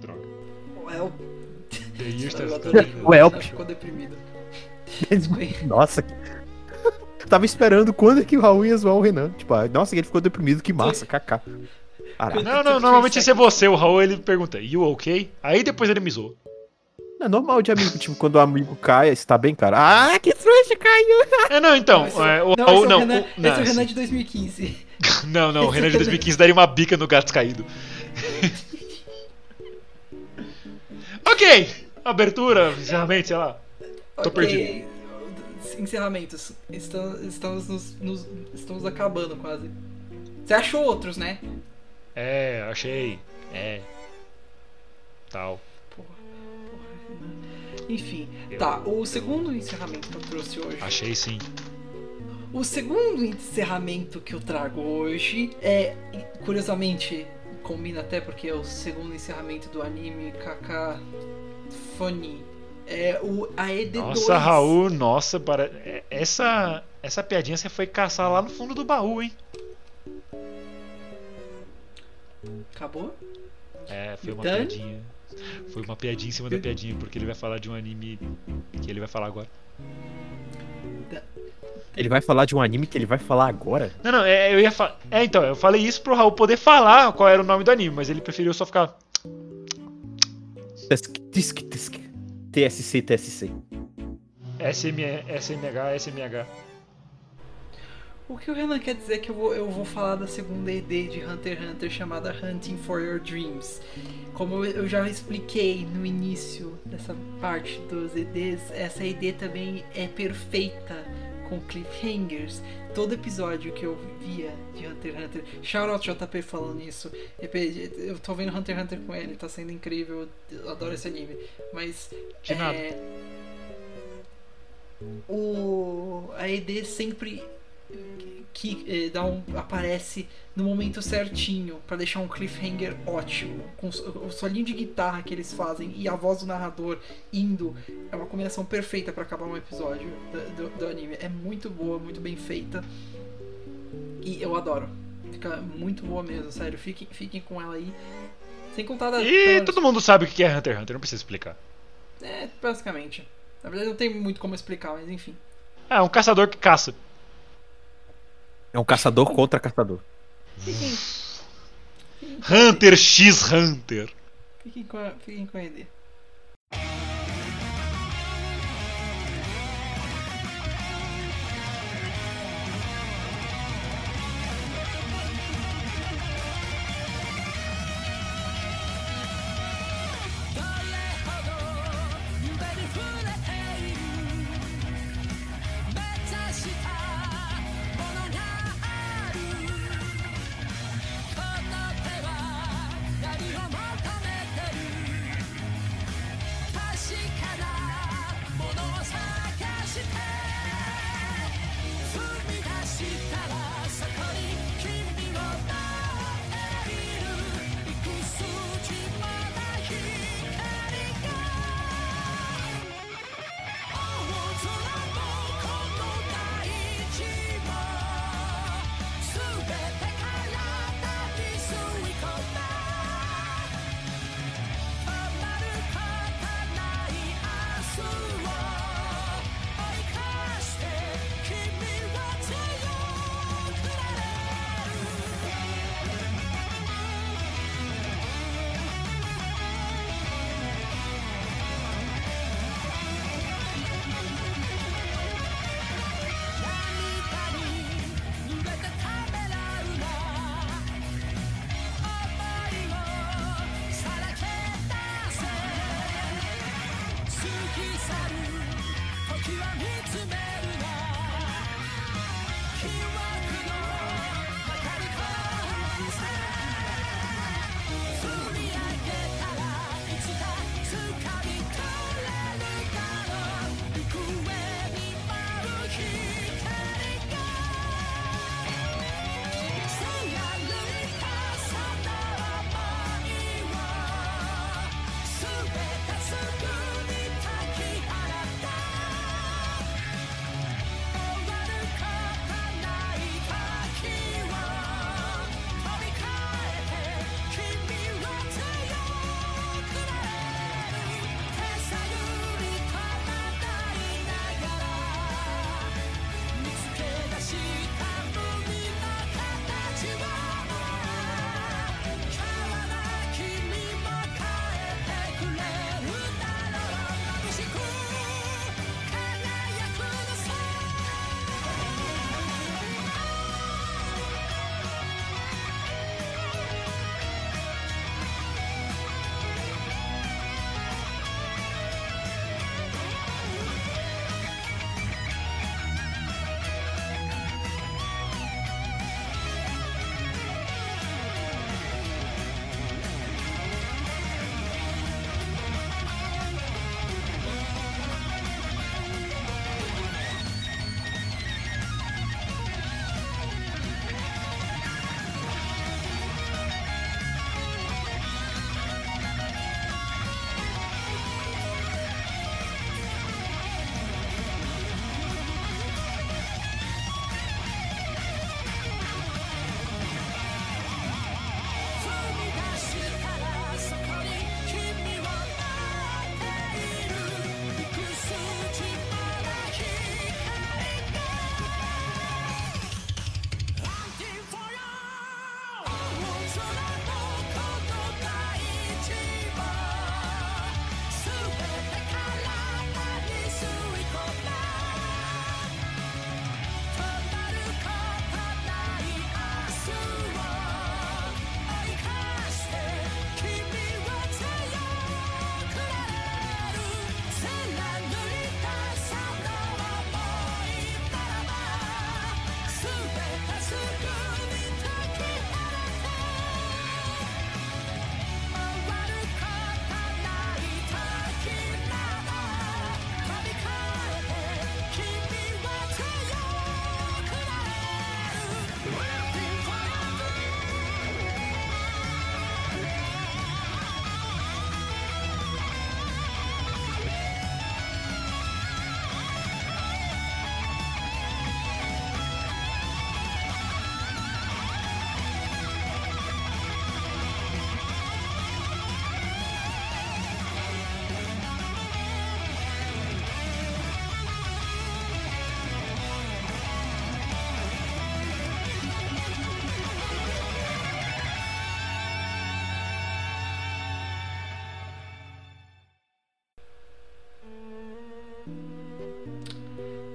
droga. Well. O Elp. Ficou deprimido. Nossa, que- tava esperando quando é que o Raul ia zoar o Renan. Tipo, ah, nossa, ele ficou deprimido, que massa, kaká. Caraca, Não, não, normalmente esse é você. O Raul ele pergunta, you ok? Aí depois ele me zoa. É normal de amigo, tipo, quando o amigo cai, você tá bem, cara? Ah, que trouxa, caiu! É, não, então. esse, é, o não, esse é não. o Renan, o- esse não, é o Renan de 2015. não, não, o Renan de 2015 daria uma bica no gato caído. ok! Abertura, encerramento, sei lá. Tô Ok, Encerramentos. Estamos, estamos, nos, nos- estamos acabando quase. Você achou outros, né? É, achei. É. Tal. Enfim, Eu- tá. O segundo encerramento que eu trouxe hoje. Achei sim. O segundo encerramento que eu trago hoje é, curiosamente, combina até porque é o segundo encerramento do anime Kaka Funny. É o AED2. Nossa, Raul, nossa, para... é- essa, essa piadinha você foi caçar lá no fundo do baú, hein? Acabou? É, foi uma Então? piadinha. Foi uma piadinha em cima da piadinha, porque ele vai falar de um anime que ele vai falar agora. Ele vai falar de um anime que ele vai falar agora? Não, não, é, eu ia falar. É, então, eu falei isso pro Raul poder falar qual era o nome do anime, mas ele preferiu só ficar. Tisk, tisk, tisk. TSC, TSC. SM, SMH, SMH. O que o Renan quer dizer é que eu vou, eu vou falar da segunda ED de Hunter x Hunter chamada Hunting for Your Dreams. Como eu- já expliquei no início dessa parte dos EDs, essa ED também é perfeita com cliffhangers. Todo episódio que eu via de Hunter x Hunter, shout out JP falando isso. Eu tô vendo Hunter x Hunter com ele, tá sendo incrível, eu adoro esse anime. Mas De nada. é, o a ED sempre que eh, dá um, aparece no momento certinho pra deixar um cliffhanger ótimo. Com o- solinho de guitarra que eles fazem e a voz do narrador indo é uma combinação perfeita pra acabar um episódio do, do- do anime. É muito boa muito bem feita. E eu adoro. Fica muito boa mesmo sério. Fiquem, fiquem com ela aí. Sem contar da E da- todo mundo sabe o que é Hunter x Hunter, não precisa explicar. é basicamente. Na verdade não tem muito como explicar mas enfim. É um caçador que caça. É um caçador contra caçador. fiquem Hunter x Hunter. fiquem com a, fiquem com a ED「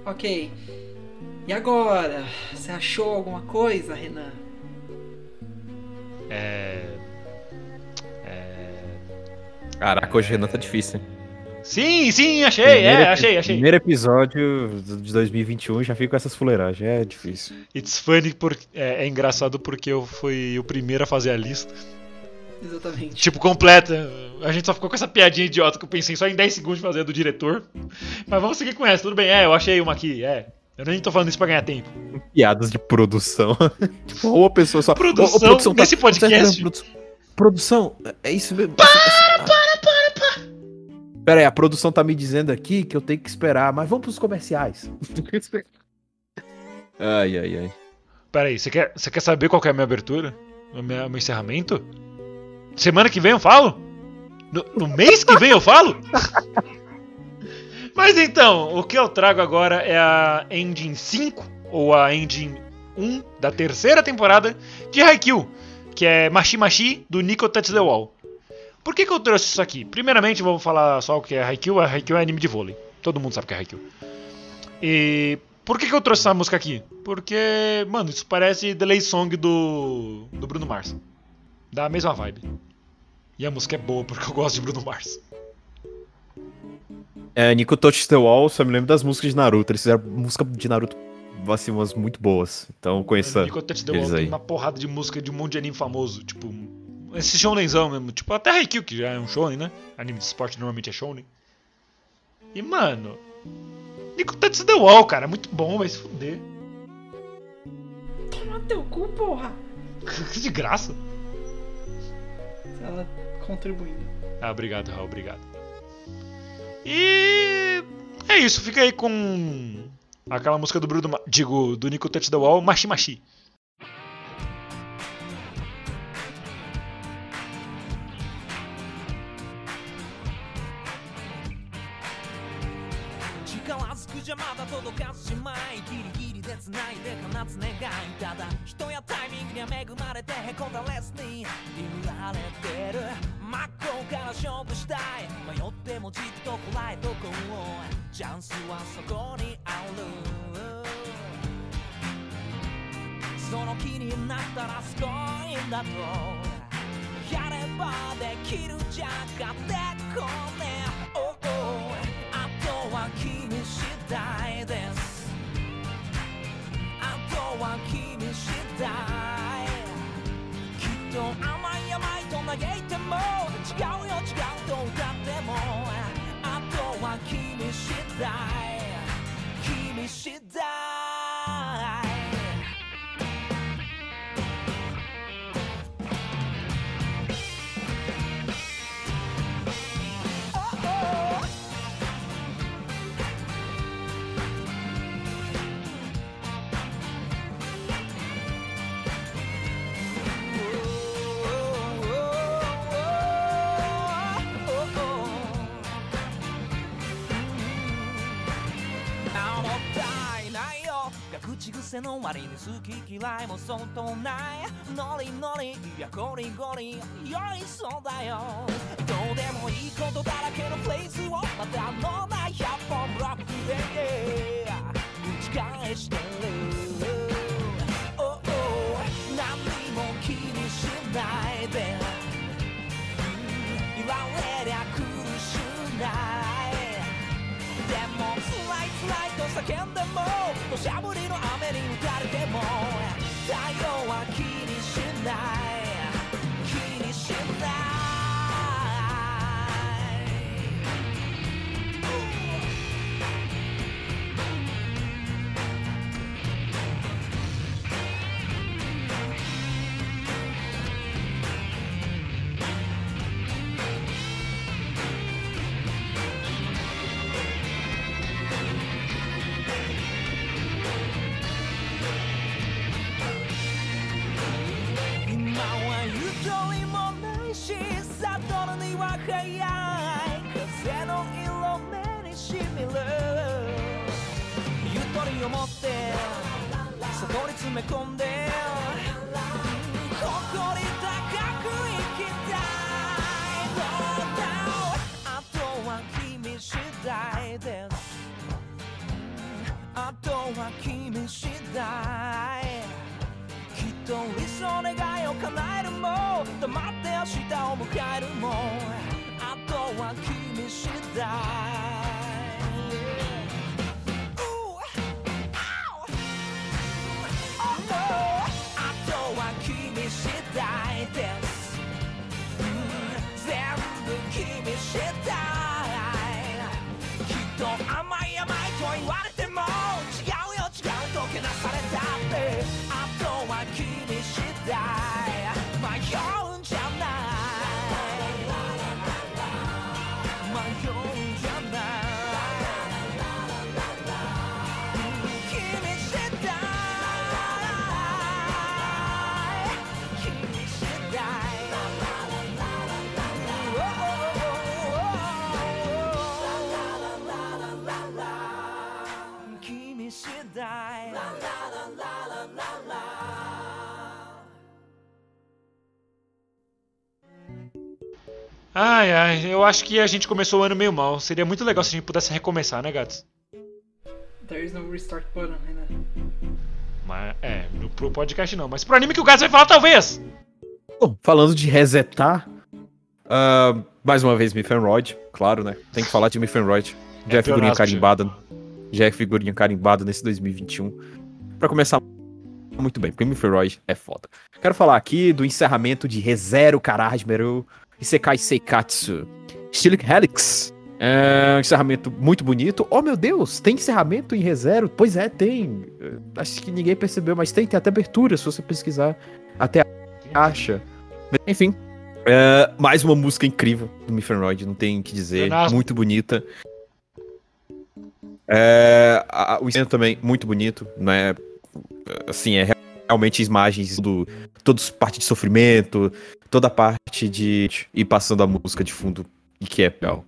Ok. E agora? Você achou alguma coisa, Renan? É. É. Caraca, hoje o Renan tá difícil. hein? Sim, sim, achei, Primeiro é, achei, achei. Primeiro episódio de 2021 já fica com essas fuleiragens. É difícil. It's funny porque. É, é engraçado porque eu fui o primeiro a fazer a lista. Exatamente. Tipo, completa. A gente só ficou com essa piadinha idiota que eu pensei só em 10 segundos de fazer a do diretor. Mas vamos seguir com essa, tudo bem. É, eu achei uma aqui, é. Eu nem tô falando isso pra ganhar tempo. Piadas de produção. tipo, ou a pessoa só. Produção Ô, ô, nesse tá- podcast. tá- produ- Produção, é isso mesmo. Para, para, para, para. Pera aí, a produção tá me dizendo aqui que eu tenho que esperar, mas vamos pros comerciais. ai, ai, ai. Pera aí, você quer, você quer saber qual que é a minha abertura? O meu, o meu encerramento? Semana que vem eu falo? No, no mês que vem eu falo? Mas então, o que eu trago agora é a Engine 5, ou a Engine 1 da terceira temporada de Haikyuu, que é Mashi Mashi do Nico Touch the Wall. Por que, que eu trouxe isso aqui? Primeiramente, vou falar só o que é Haikyuu. Haikyuu é anime de vôlei. Todo mundo sabe o que é Haikyuu. E por que, que eu trouxe essa música aqui? Porque, mano, isso parece Delay Song do, do Bruno Mars. Dá a mesma vibe. E a música é boa porque eu gosto de Bruno Mars. É, Nico Touch the Wall, só me lembro das músicas de Naruto. Eles fizeram música de Naruto, assim, umas muito boas. Então conheça Nico Touch the eles Wall tem aí. uma porrada de música de um monte de anime famoso. Tipo, esse shonenzão mesmo. Tipo, até Haikyuu, que já é um shonen, né? Anime de esporte normalmente é shonen. E, mano... Nico Touch the Wall, cara. É muito bom, vai se fuder. Toma teu cu, porra! de graça Ela contribuindo. Ah, obrigado, Raul, obrigado. E é isso, fica aí com aquela música do Bruno, Ma- digo, do Nico Touch the Wall, Machi Machi. 力ずくじゃまだ届かずじまいギリ ギリで繋いで放つ願いただ人やタイミングには恵まれてへこんだレスに揺られてる。真っ向から勝負したい。迷ってもじっとこらえとこうチャンスはそこにあるその気になったらすごいんだとやればできるじゃん。かってこね oh, oh あとは君次第。は君次第きっと甘い甘いと嘆いても違うよ違うと歌ってもあとは君次第君次第口癖の割に好き嫌いも相当ないノリノリいやゴリゴリ寄りそうだよ。どうでもいいことだらけのフレーズをまたのない100本ブロックで打ち返してる。Oh, oh 何にも気にしないで。言われ叫んでも土砂降りの雨に打たれても太陽は気にしない。me condenas. Eu acho que a gente começou o ano meio mal. Seria muito legal se a gente pudesse recomeçar, né, gatos? There is no restart button, né? Mas, é, no, pro podcast não, mas pro anime que o Gatos vai falar, talvez! Bom, falando de resetar, ah, mais uma vez Mythenroid, claro, né? Tem que falar de Mythenroid. Já é figurinha carimbada. Já é figurinha carimbada nesse 2021. Pra começar muito bem, porque Mythenroid é foda. Quero falar aqui do encerramento de ReZero Karajmeru Isekai Seikatsu Stylic Helix. É um encerramento muito bonito. Oh meu Deus, tem encerramento em ReZero? Pois é, tem. Eh, Acho que ninguém percebeu, mas tem, tem até abertura, se você pesquisar. Até acha. Enfim, é, mais uma música incrível do Mythenroid, não tem o que dizer. Muito bonita. É, a- o encerramento também muito bonito, né? Assim, é realmente imagens do todos parte de sofrimento, toda a parte de ir passando a música de fundo e que é legal.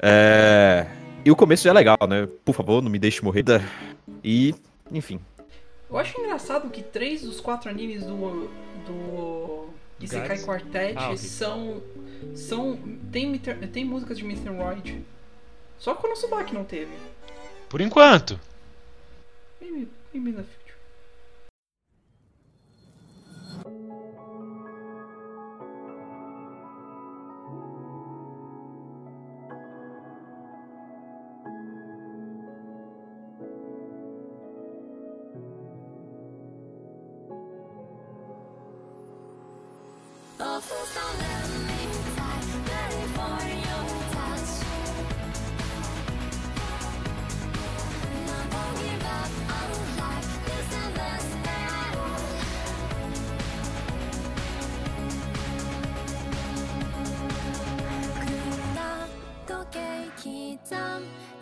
É, e o começo já é legal, né? Por favor, não me deixe morrer. E, enfim, Eu acho engraçado que três dos quatro animes do. do. Isekai? Quartet Ah, ok. são. são. Tem, tem músicas de Mythenroid. Só que o Konosuba não teve. Por enquanto. Maybe, maybe 刻む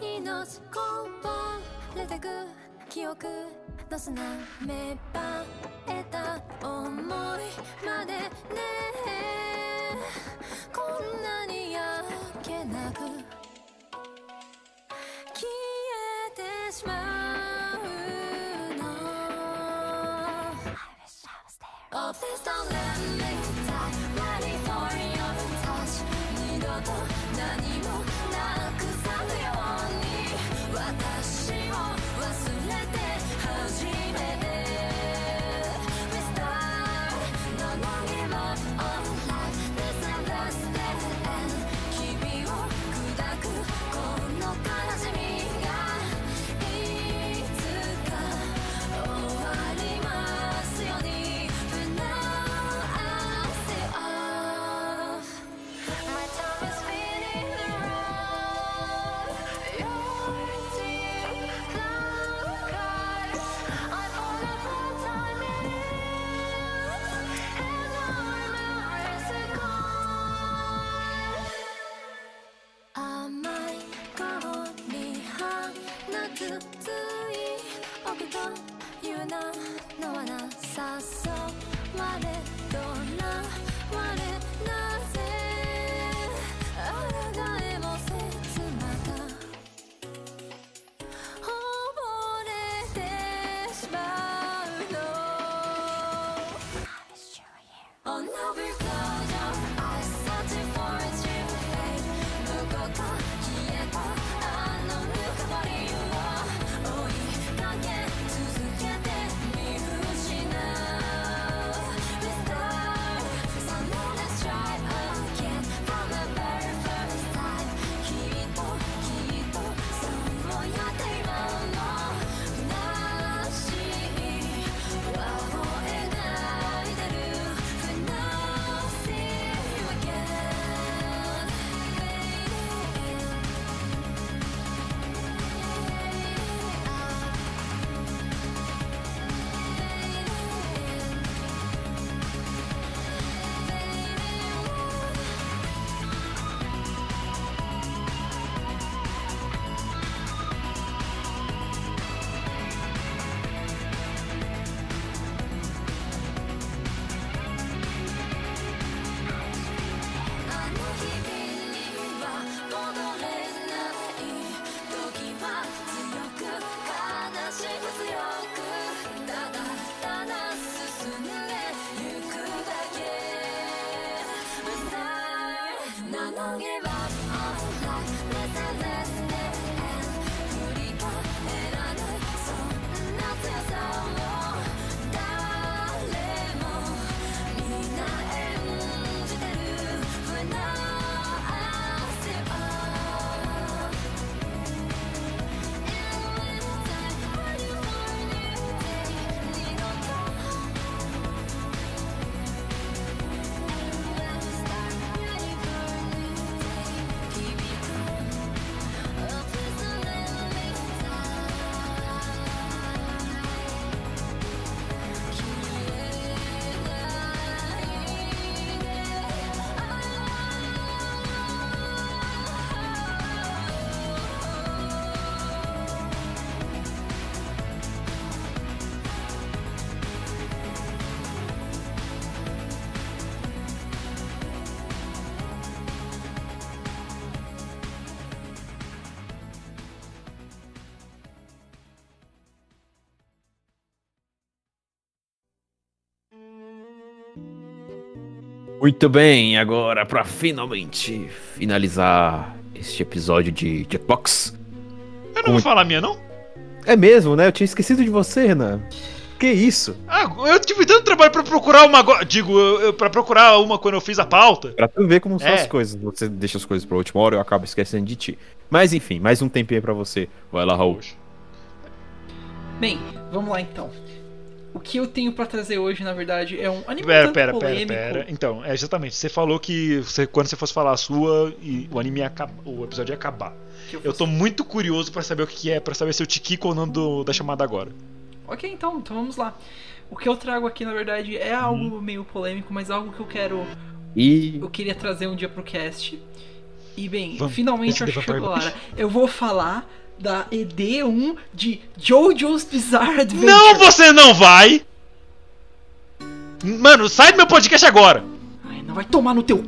命こぼれてく記憶どすな芽生えた思いまでねこんなにやけなく消えてしまうの Oh please don't let me Muito bem, agora pra finalmente finalizar este episódio de Jackbox. Eu não vou falar a minha, não? É mesmo, né? Eu tinha esquecido de você, Renan. Que isso? Ah, eu tive tanto trabalho pra procurar uma agora. Digo, eu, eu- pra procurar uma quando eu fiz a pauta. Pra tu ver como são É. as coisas. Você deixa as coisas pra última hora, eu acabo esquecendo de ti. Mas enfim, mais um tempinho aí pra você. Vai lá, Raul. Bem, vamos lá então. O que eu tenho pra trazer hoje, na verdade, é um anime Pera, tanto pera, pera, polêmico. pera. Então, é exatamente. Você falou que você, quando você fosse falar a sua, e o anime ia acabar, o episódio ia acabar. que eu Eu tô muito curioso pra saber o que que é, pra saber se eu tiquico ou não do- da chamada agora. Ok, então, então vamos lá. O que eu trago aqui, na verdade, é algo Uhum. meio polêmico, mas algo que eu quero. E. Eu queria trazer um dia pro cast. E bem, Vamos, finalmente eu The chegou a hora. Eu vou falar da ED1 de JoJo's Bizarre Adventure. Não, você não vai! Mano, sai do meu podcast agora! Ai, não vai tomar no teu.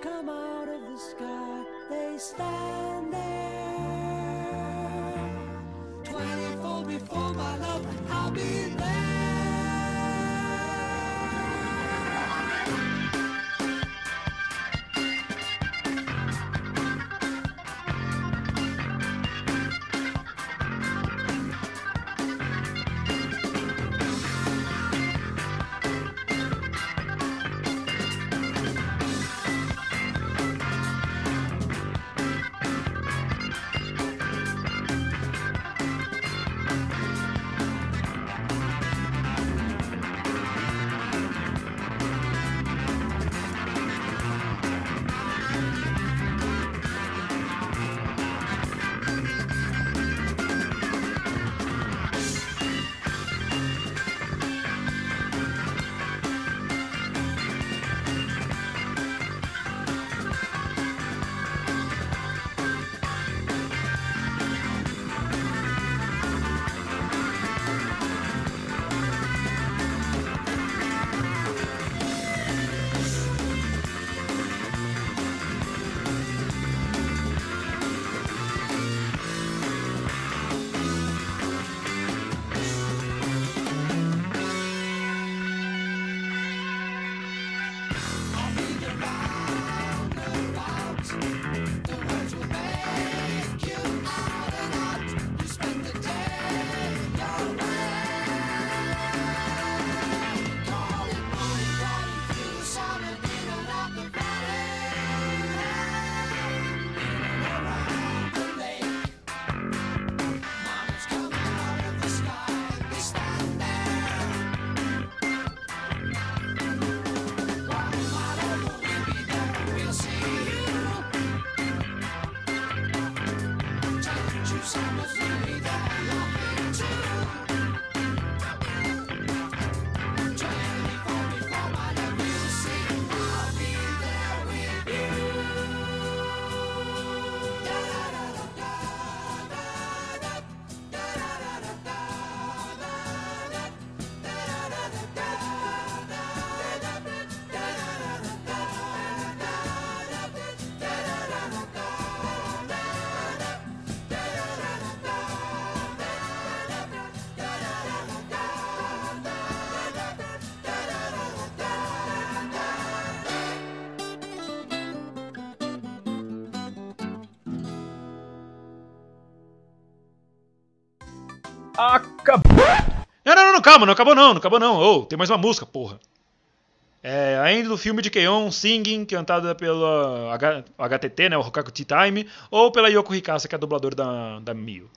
Come out of the sky. They stand Acabou. Não, não, não, calma, não acabou não, não acabou não. Ô, tem mais uma música, porra. É, ainda do filme de Keion, Singing, cantada pela H- HTT, né, o Hokaku Tea Time, ou pela Yoko Hikasa, que é a dubladora da, da Mio.「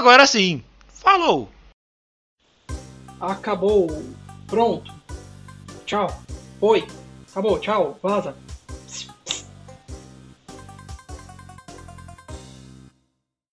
Agora sim, falou! Acabou. Pronto. Tchau. Foi. Acabou. Tchau. Vaza.